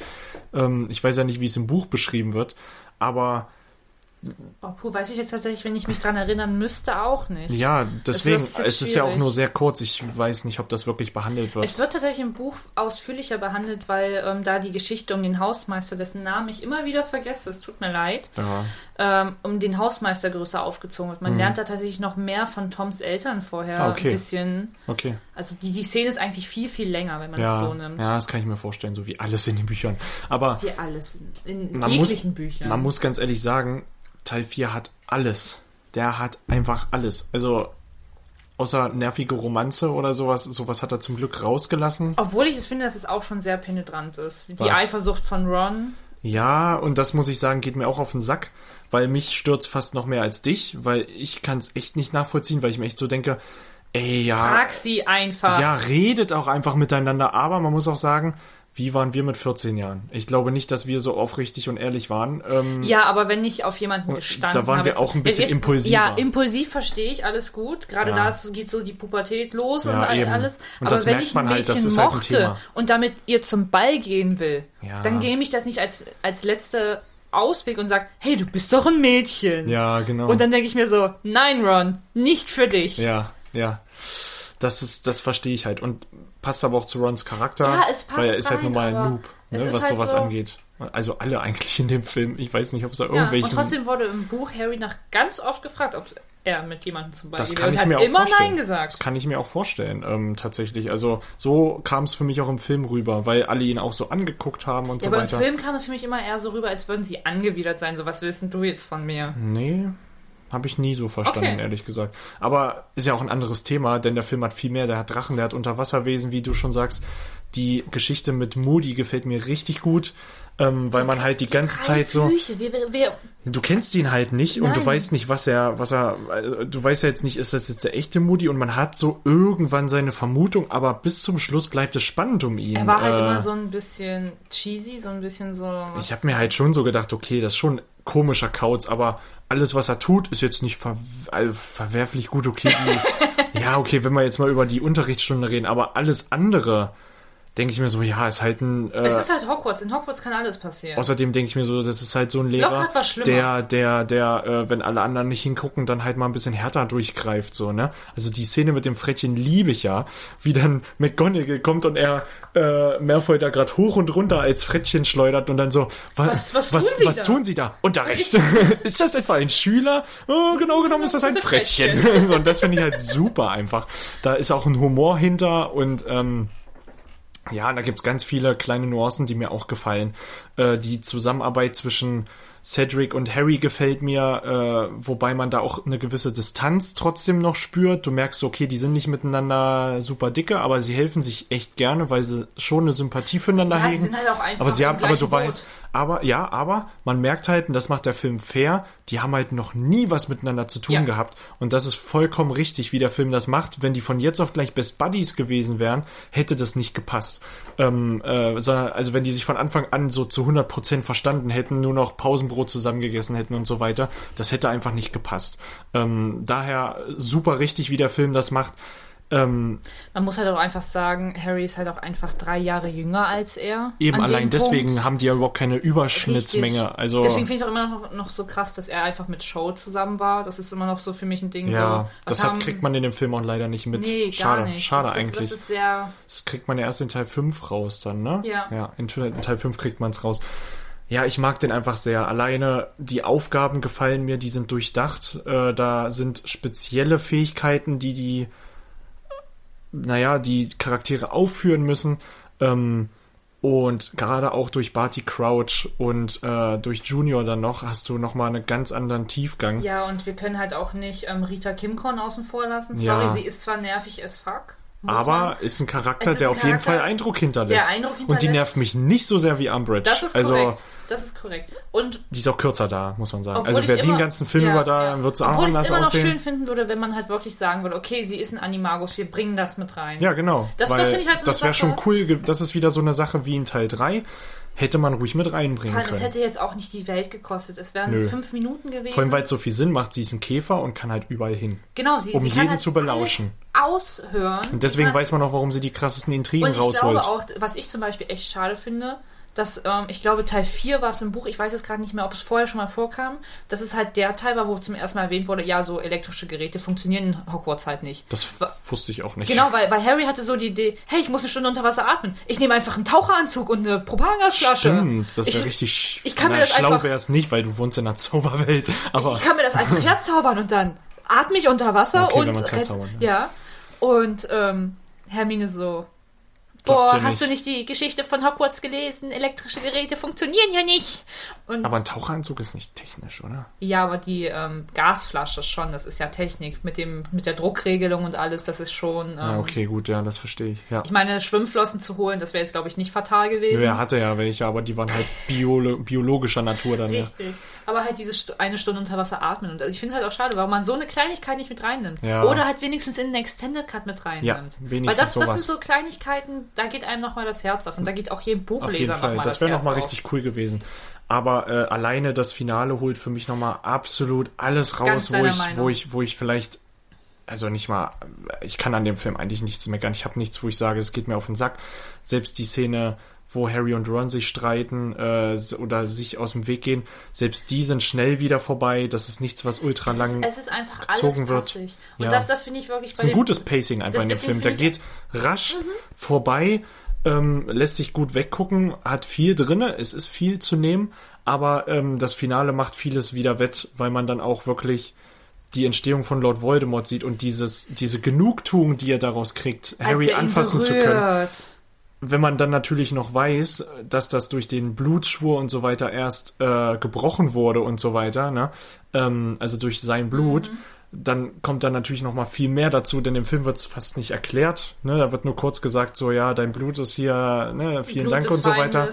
Ähm, ich weiß ja nicht, wie es im Buch beschrieben wird, aber Oh, puh, weiß ich jetzt tatsächlich, wenn ich mich dran erinnern müsste, auch nicht. ja, deswegen, ist es ist ja auch nur sehr kurz. Ich weiß nicht, ob das wirklich behandelt wird. Es wird tatsächlich im Buch ausführlicher behandelt, weil ähm, da die Geschichte um den Hausmeister, dessen Namen ich immer wieder vergesse, es tut mir leid, ja. ähm, um den Hausmeister größer aufgezogen wird. Man lernt da tatsächlich noch mehr von Toms Eltern vorher. Mhm. Ah, okay. Ein bisschen. Okay. Also die, die Szene ist eigentlich viel, viel länger, wenn man Ja, es so nimmt. ja, das kann ich mir vorstellen, so wie alles in den Büchern. Aber Wie alles in, in man muss, jeglichen Büchern. man muss ganz ehrlich sagen, Teil 4 hat alles. Der hat einfach alles. Also, außer nervige Romanze oder sowas, sowas hat er zum Glück rausgelassen. Obwohl ich es finde, dass es auch schon sehr penetrant ist. Die Was? Eifersucht von Ron. Ja, und das muss ich sagen, geht mir auch auf den Sack, weil mich stürzt fast noch mehr als dich, weil ich kann es echt nicht nachvollziehen, weil ich mir echt so denke, ey, ja, Frag sie einfach. ja, redet auch einfach miteinander, aber man muss auch sagen, wie waren wir mit 14 Jahren? Ich glaube nicht, dass wir so aufrichtig und ehrlich waren. Ähm, Ja, aber wenn ich auf jemanden gestanden da waren wir habe, auch ein bisschen impulsiver. Ja, impulsiv verstehe ich, alles gut. Gerade Ja. da ist- geht so die Pubertät los Ja, und eben. alles. Und aber wenn ich ein halt, Mädchen das ist halt ein mochte und damit ihr zum Ball gehen will, Ja. dann nehme ich das nicht als, als letzte Ausweg und sagt, hey, du bist doch ein Mädchen. Ja, genau. Und dann denke ich mir so, nein, Ron, nicht für dich. Ja, ja. Das ist, das verstehe ich halt. Und passt aber auch zu Rons Charakter. Ja, es passt Weil er ist halt rein, nun mal ein aber Noob, ne, was halt sowas so- angeht. Also alle <laughs> eigentlich in dem Film. Ich weiß nicht, ob es da Ja, irgendwelche. und trotzdem wurde im Buch Harry nach ganz oft gefragt, ob er mit jemandem zum das Beispiel kann und ich hat mir auch immer vorstellen. Nein Das gesagt. kann ich mir auch vorstellen, ähm, tatsächlich. Also so kam es für mich auch im Film rüber, weil alle ihn auch so angeguckt haben und Ja, so aber im weiter. Film kam es für mich immer eher so rüber, als würden sie angewidert sein. So, was willst denn du jetzt von mir? Nee, habe ich nie so verstanden, Okay. ehrlich gesagt. Aber ist ja auch ein anderes Thema, denn der Film hat viel mehr. Der hat Drachen, der hat Unterwasserwesen, wie du schon sagst. Die Geschichte mit Moody gefällt mir richtig gut, ähm, weil man halt die ganze Drei Zeit so. Flüche. Wir, wir, wir, Du kennst ihn halt nicht und du Nein. weißt nicht, was er, was er, äh, du weißt ja jetzt nicht, ist das jetzt der echte Moody und man hat so irgendwann seine Vermutung, aber bis zum Schluss bleibt es spannend um ihn. er war halt Äh, immer so ein bisschen cheesy, so ein bisschen so. Ich habe mir halt schon so gedacht, okay, das ist schon komischer Kauz, aber alles, was er tut, ist jetzt nicht ver äh, verwerflich gut, okay. Die, <laughs> ja, okay, wenn wir jetzt mal über die Unterrichtsstunde reden, aber alles andere, denke ich mir so, ja, ist halt ein. Äh, es ist halt Hogwarts. In Hogwarts kann alles passieren. Außerdem denke ich mir so, das ist halt so ein Lehrer, war der, der, der, äh, wenn alle anderen nicht hingucken, dann halt mal ein bisschen härter durchgreift, so, ne? Also die Szene mit dem Frettchen liebe ich ja, wie dann McGonagall kommt und er äh, Malfoy da gerade hoch und runter als Frettchen schleudert und dann so, Was- was tun was, Sie was da? tun Sie da? Unterricht. <laughs> ist das etwa ein Schüler? Oh, genau genommen ist das ein Frettchen. <laughs> Und das finde ich halt super einfach. Da ist auch ein Humor hinter und ähm, ja, da gibt's ganz viele kleine Nuancen, die mir auch gefallen. Äh, die Zusammenarbeit zwischen Cedric und Harry gefällt mir, äh, wobei man da auch eine gewisse Distanz trotzdem noch spürt. Du merkst, okay, die sind nicht miteinander super dicke, aber sie helfen sich echt gerne, weil sie schon eine Sympathie füreinander Ja, hegen. sind halt aber sie haben, aber du weißt. Aber ja, aber man merkt halt, und das macht der Film fair, die haben halt noch nie was miteinander zu tun Ja. gehabt. Und das ist vollkommen richtig, wie der Film das macht. Wenn die von jetzt auf gleich Best Buddies gewesen wären, hätte das nicht gepasst. Ähm, äh, sondern, also wenn die sich von Anfang an so zu 100% verstanden hätten, nur noch Pausenbrot zusammengegessen hätten und so weiter, das hätte einfach nicht gepasst. Ähm, daher super richtig, wie der Film das macht. Ähm, Man muss halt auch einfach sagen, Harry ist halt auch einfach drei Jahre jünger als er. eben allein deswegen Punkt. haben die ja überhaupt keine Überschnittsmenge. Richtig. Also Deswegen finde ich auch immer noch, noch so krass, dass er einfach mit Show zusammen war. Das ist immer noch so für mich ein Ding. Ja, so, das haben- kriegt man in dem Film auch leider nicht mit. Nee, schade, gar nicht. schade das, eigentlich. Das, das ist sehr. Das kriegt man ja erst in Teil 5 raus dann, ne? Ja. Ja, in, in Teil 5 kriegt man es raus. Ja, ich mag den einfach sehr. Alleine die Aufgaben gefallen mir, die sind durchdacht. Äh, da sind spezielle Fähigkeiten, die die, naja, die Charaktere aufführen müssen. Ähm, und gerade auch durch Barty Crouch und äh, durch Junior dann noch hast du nochmal einen ganz anderen Tiefgang. Ja, und wir können halt auch nicht ähm, Rita Kimcorn außen vor lassen. Ja. Sorry, sie ist zwar nervig as fuck. Aber ist ein Charakter, Es ist der ein auf jeden Fall Eindruck hinterlässt. der Eindruck Und die hinterlässt. nervt mich nicht so sehr wie Umbridge. Das ist also, korrekt. Das ist korrekt. Und die ist auch kürzer da, muss man sagen. Obwohl also ich wer den ganzen Film ja, über da, ja. dann wird sie auch Obwohl ich es anders immer noch aussehen. schön finden würde, wenn man halt wirklich sagen würde, okay, sie ist ein Animagus, wir bringen das mit rein. Ja, genau. Das- das finde ich halt so Das wäre schon cool. Das ist wieder so eine Sache wie in Teil 3. Hätte man ruhig mit reinbringen Vor allem, es können. hätte jetzt auch nicht die Welt gekostet. Es wären Nö. fünf Minuten gewesen. Vor allem, weil es so viel Sinn macht. Sie ist ein Käfer und kann halt überall hin. genau, sie, um sie jeden halt zu belauschen. Aushören. Und deswegen weiß man auch, warum sie die krassesten Intrigen Und ich rausholt. glaube auch, was ich zum Beispiel echt schade finde, dass, ähm, ich glaube, Teil 4 war es im Buch, ich weiß jetzt gerade nicht mehr, ob es vorher schon mal vorkam, dass es halt der Teil war, wo zum ersten Mal erwähnt wurde, ja, so elektrische Geräte funktionieren in Hogwarts halt nicht. das wusste ich auch nicht. Genau, weil, weil Harry hatte so die Idee, hey, ich muss eine Stunde unter Wasser atmen. Ich nehme einfach einen Taucheranzug und eine Propagangasflasche. Stimmt, das wäre richtig. ich kann mir das schlau wäre es nicht, weil du wohnst in einer Zauberwelt. Aber Ich, ich kann mir das einfach <laughs> herzaubern und dann atme ich unter Wasser Okay, und man's herzaubern, ja. Und ähm, Hermine so, boah, hast du nicht die Geschichte von Hogwarts gelesen? Elektrische Geräte funktionieren ja nicht. Und aber ein Taucheranzug ist nicht technisch, oder? ja, aber die ähm, Gasflasche schon, das ist ja Technik mit dem mit der Druckregelung und alles, das ist schon. Ähm, Ah, okay, gut, ja, das verstehe ich. Ja. Ich meine, Schwimmflossen zu holen, das wäre jetzt glaube ich nicht fatal gewesen. Nö, er hatte ja welche, aber die waren halt biolo biologischer Natur dann, ja. Aber halt diese Stu eine Stunde unter Wasser atmen. Und ich finde es halt auch schade, warum man so eine Kleinigkeit nicht mit reinnimmt. Ja. Oder halt wenigstens in den Extended Cut mit reinnimmt. Ja, Weil wenigstens das, das sind sowas. so Kleinigkeiten, da geht einem nochmal das Herz auf. Und da geht auch jedem Auf jeden Buchleser Fall, nochmal das das, wäre nochmal richtig cool gewesen. Aber äh, alleine das Finale holt für mich nochmal absolut alles raus, wo ich, Meinung. wo ich, wo ich vielleicht, also nicht mal, ich kann an dem Film eigentlich nichts meckern. Ich habe nichts, wo ich sage, es geht mir auf den Sack. Selbst die Szene, wo Harry und Ron sich streiten äh, oder sich aus dem Weg gehen, selbst die sind schnell wieder vorbei. Das ist nichts, was ultra Es lang ist, es ist einfach alles passig. Und Ja. das, das finde ich wirklich bei ist ein gutes Pacing einfach in dem Film. Der geht rasch vorbei, ähm, lässt sich gut weggucken, hat viel drinne, es ist viel zu nehmen, aber ähm, das Finale macht vieles wieder wett, weil man dann auch wirklich die Entstehung von Lord Voldemort sieht und dieses, diese Genugtuung, die er daraus kriegt, Harry anfassen zu können. Wenn man dann natürlich noch weiß, dass das durch den Blutschwur und so weiter erst äh, gebrochen wurde und so weiter, ne? ähm, also durch sein Blut, Mhm. dann kommt dann natürlich noch mal viel mehr dazu, denn im Film wird es fast nicht erklärt. Ne? Da wird nur kurz gesagt, so ja, dein Blut ist hier, ne, vielen Blut Dank und so weiter.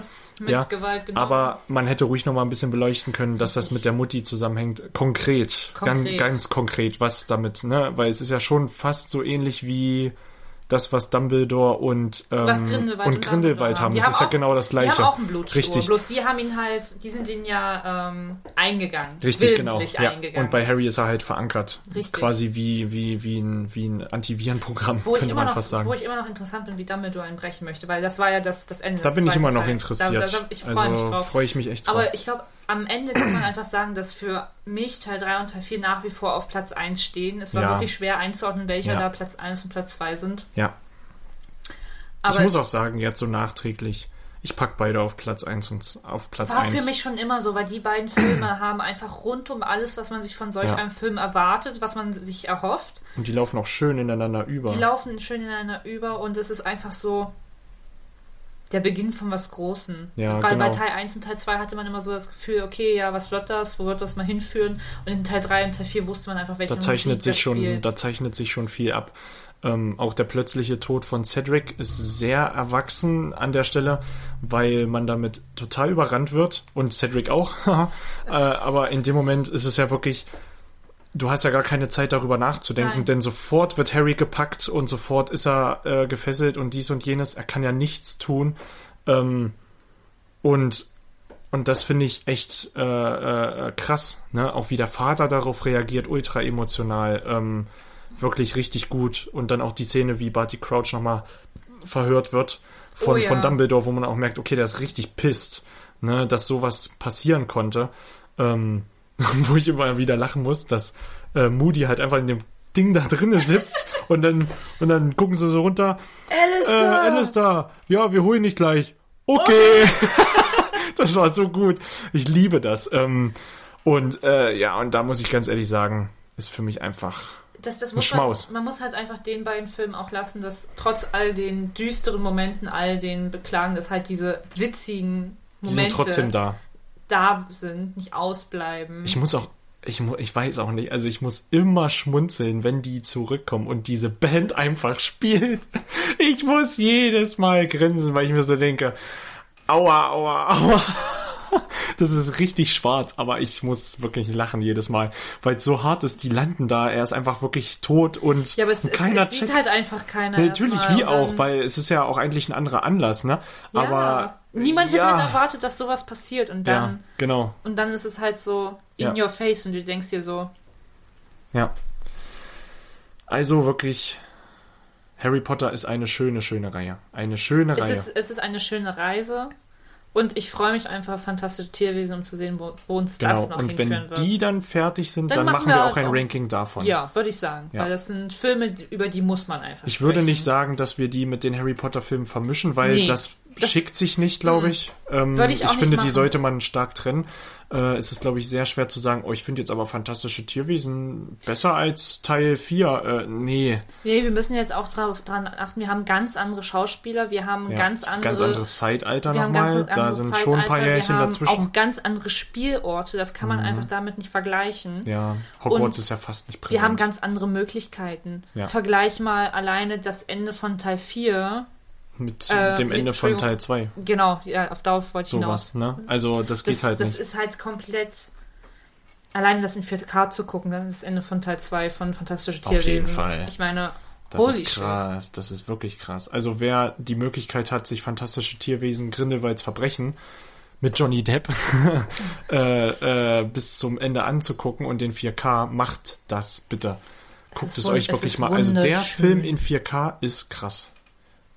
Ja, Gewalt genommen. aber man hätte ruhig noch mal ein bisschen beleuchten können, dass das mit der Mutti zusammenhängt. Konkret, Konkret. Ganz, ganz konkret, was damit, ne? Weil es ist ja schon fast so ähnlich wie das, was Dumbledore und, ähm, Grindelwald und Grindelwald haben. Die Das ist ja auch- genau das Gleiche. Die haben auch einen Blutschwur. Richtig. Bloß die haben ihn halt, die sind ihn ja ähm, eingegangen. Richtig, genau. Ja. eingegangen. Und bei Harry ist er halt verankert. Richtig. Quasi wie, wie, wie ein, wie ein Antivirenprogramm, wo könnte man noch, fast sagen. wo ich immer noch interessant bin, wie Dumbledore ihn brechen möchte, weil das war ja das, das Ende Da bin ich immer noch interessiert. Da, da, ich freue also mich drauf. freue ich mich echt drauf. Aber ich glaube, am Ende kann man einfach sagen, dass für mich Teil 3 und Teil 4 nach wie vor auf Platz 1 stehen. Es war Ja. wirklich schwer einzuordnen, welcher Ja. da Platz 1 und Platz 2 sind. ja. Aber ich muss auch sagen, jetzt so nachträglich, ich pack beide auf Platz 1 und auf Platz war 1. für mich schon immer so, weil die beiden Filme <clears throat> haben einfach rund um alles, was man sich von solch Ja. einem Film erwartet, was man sich erhofft. Und die laufen auch schön ineinander über. Die laufen schön ineinander über und es ist einfach so der Beginn von was Großen. Ja, Weil bei genau. Teil 1 und Teil 2 hatte man immer so das Gefühl, okay, ja, was wird das? Wo wird das mal hinführen? Und in Teil 3 und Teil 4 wusste man einfach, welche da zeichnet sich schon, spielt. da zeichnet sich schon viel ab. Ähm, auch der plötzliche Tod von Cedric ist sehr erwachsen an der Stelle, weil man damit total überrannt wird und Cedric auch. <laughs> äh, aber in dem Moment ist es ja wirklich, du hast ja gar keine Zeit darüber nachzudenken, Nein. denn sofort wird Harry gepackt und sofort ist er äh, gefesselt und dies und jenes. Er kann ja nichts tun. Ähm, und und das finde ich echt äh, äh, krass, ne? Auch wie der Vater darauf reagiert, ultra emotional, ähm, wirklich richtig gut. Und dann auch die Szene, wie Barty Crouch nochmal verhört wird von, Oh ja. von Dumbledore, wo man auch merkt, okay, der ist richtig pisst, ne? Dass sowas passieren konnte. Ähm, <laughs> wo ich immer wieder lachen muss, dass äh, Moody halt einfach in dem Ding da drinnen sitzt <laughs> und dann und dann gucken sie so runter. Äh, Alistair, ja, wir holen dich gleich. Okay. <laughs> das war so gut. Ich liebe das. Ähm, und äh, ja, und da muss ich ganz ehrlich sagen, ist für mich einfach. das, das ein muss man, Schmaus. man muss halt einfach den beiden Filmen auch lassen, dass trotz all den düsteren Momenten, all den Beklagen, dass halt diese witzigen Die sind Momente trotzdem da. Da sind, nicht ausbleiben. Ich muss auch, ich, mu- ich weiß auch nicht, also ich muss immer schmunzeln, wenn die zurückkommen und diese Band einfach spielt. <laughs> Ich muss jedes Mal grinsen, weil ich mir so denke, aua, aua, aua. <laughs> Das ist richtig schwarz, aber ich muss wirklich lachen jedes Mal, weil es so hart ist. Die landen da, er ist einfach wirklich tot und ja, aber es, und es, keiner es sieht checkt's. halt einfach keiner. Natürlich, erstmal wie auch, weil es ist ja auch eigentlich ein anderer Anlass, ne? ja, Aber niemand hätte ja, halt erwartet, dass sowas passiert und Ja, dann genau. und dann ist es halt so in Ja. your face und du denkst dir so, Ja. Also wirklich, Harry Potter ist eine schöne, schöne Reihe. Eine schöne es Reihe. ist, es ist eine schöne Reise und ich freue mich einfach, fantastische Tierwesen, um zu sehen, wo, wo uns das genau. noch Und wenn hinführen wird. die dann fertig sind, Dann dann, machen wir wir auch ein auch- Ranking davon. Ja, würde ich sagen. Ja. Weil das sind Filme, über die muss man einfach Ich würde sprechen. nicht sagen, dass wir die mit den Harry Potter Filmen vermischen, weil Nee, das, das- schickt sich nicht, glaube ich. Ähm, Würde ich auch nicht finde, machen. die sollte man stark trennen. Äh, es ist, glaube ich, sehr schwer zu sagen, oh, ich finde jetzt aber fantastische Tierwesen besser als Teil 4. Äh, nee, Nee, wir müssen jetzt auch drauf, dran achten, wir haben ganz andere Schauspieler, wir haben ja, ganz andere... ganz anderes Zeitalter nochmal. Da sind schon ein paar Zeitalter, Jährchen wir haben dazwischen. Mhm. auch ganz andere Spielorte, das kann man einfach damit nicht vergleichen. Ja, Hogwarts Und ist ja fast nicht präsent. Wir haben ganz andere Möglichkeiten. Ja. Vergleich mal alleine das Ende von Teil 4. mit äh, dem Ende von. Teil 2. Genau, ja, auf darauf wollte ich hinaus. Sowas, ne? Also das geht Das, halt das nicht. ist halt komplett. Alleine das in 4K zu gucken, das ist das Ende von Teil 2 von Fantastische Auf jeden Tierwesen. Fall. Ich meine, Das holy ist krass, das ist wirklich krass. Also wer die Möglichkeit hat, sich fantastische Tierwesen Grindelwalds Verbrechen mit Johnny Depp <laughs> äh, äh, bis zum Ende anzugucken und den 4K, macht das bitte. Guckt es wun- euch es wirklich ist mal. Also der. Film in 4K ist krass.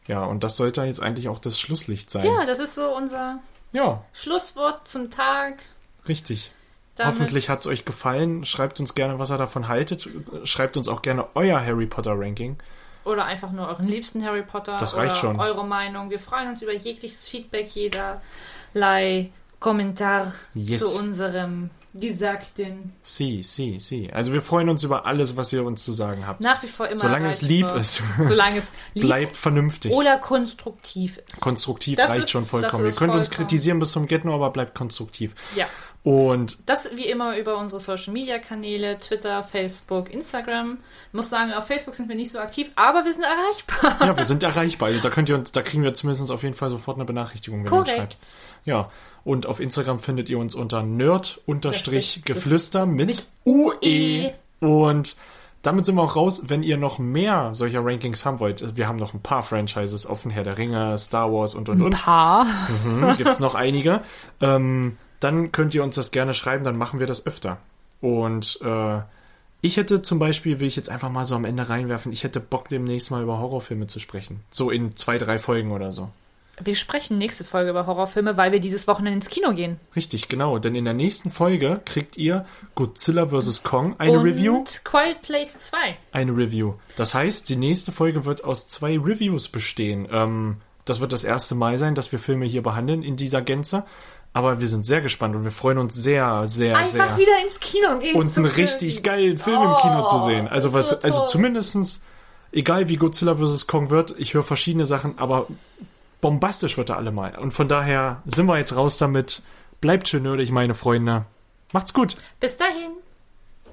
Ja, und das sollte jetzt eigentlich auch das Schlusslicht sein. Ja, das ist so unser Ja, Schlusswort zum Tag. richtig. Damit- Hoffentlich hat es euch gefallen. Schreibt uns gerne, was ihr davon haltet. Schreibt uns auch gerne euer Harry Potter Ranking. Oder einfach nur euren liebsten Harry Potter. Das oder reicht schon. Eure Meinung. Wir freuen uns über jegliches Feedback, jederlei Kommentar Yes. zu unserem Gesagten. Sie, sie, sie. Also wir freuen uns über alles, was ihr uns zu sagen habt. Nach wie vor immer. Solange es lieb erreichbar. ist. <laughs> Solange es <laughs> lieb Bleibt vernünftig. oder konstruktiv ist. konstruktiv Das reicht ist- schon vollkommen. Ihr könnt uns vollkommen. kritisieren bis zum Get-No, aber bleibt konstruktiv. ja. Und Das wie immer über unsere Social Media Kanäle, Twitter, Facebook, Instagram. Ich muss sagen, auf Facebook sind wir nicht so aktiv, aber wir sind erreichbar. ja, wir sind erreichbar. Also da könnt ihr uns, da kriegen wir zumindest auf jeden Fall sofort eine Benachrichtigung, wenn ihr uns Korrekt. schreibt. Ja. Und auf Instagram findet ihr uns unter nerd-geflüster mit, mit UE. Und damit sind wir auch raus, wenn ihr noch mehr solcher Rankings haben wollt. Wir haben noch ein paar Franchises offen, Herr der Ringe, Star Wars und und und. Paar. Mhm, gibt's noch einige. Ähm, dann könnt ihr uns das gerne schreiben, dann machen wir das öfter. Und äh, ich hätte zum Beispiel, will ich jetzt einfach mal so am Ende reinwerfen, ich hätte Bock demnächst mal über Horrorfilme zu sprechen. So in zwei, drei Folgen oder so. Wir sprechen nächste Folge über Horrorfilme, weil wir dieses Wochenende ins Kino gehen. Richtig, genau. Denn in der nächsten Folge kriegt ihr Godzilla vs. Kong eine Und Review. Quiet Place 2. Eine Review. Das heißt, die nächste Folge wird aus zwei Reviews bestehen. Ähm, das wird das erste Mal sein, dass wir Filme hier behandeln in dieser Gänze. Aber wir sind sehr gespannt und wir freuen uns sehr, sehr, Einfach sehr. wieder ins Kino gehen. und einen richtig geilen Film im Kino zu sehen. Also das was, also zumindestens, egal wie Godzilla vs. Kong wird, ich höre verschiedene Sachen, aber bombastisch wird er allemal. Und von daher sind wir jetzt raus damit. Bleibt schön nerdig, meine Freunde. Macht's gut. Bis dahin.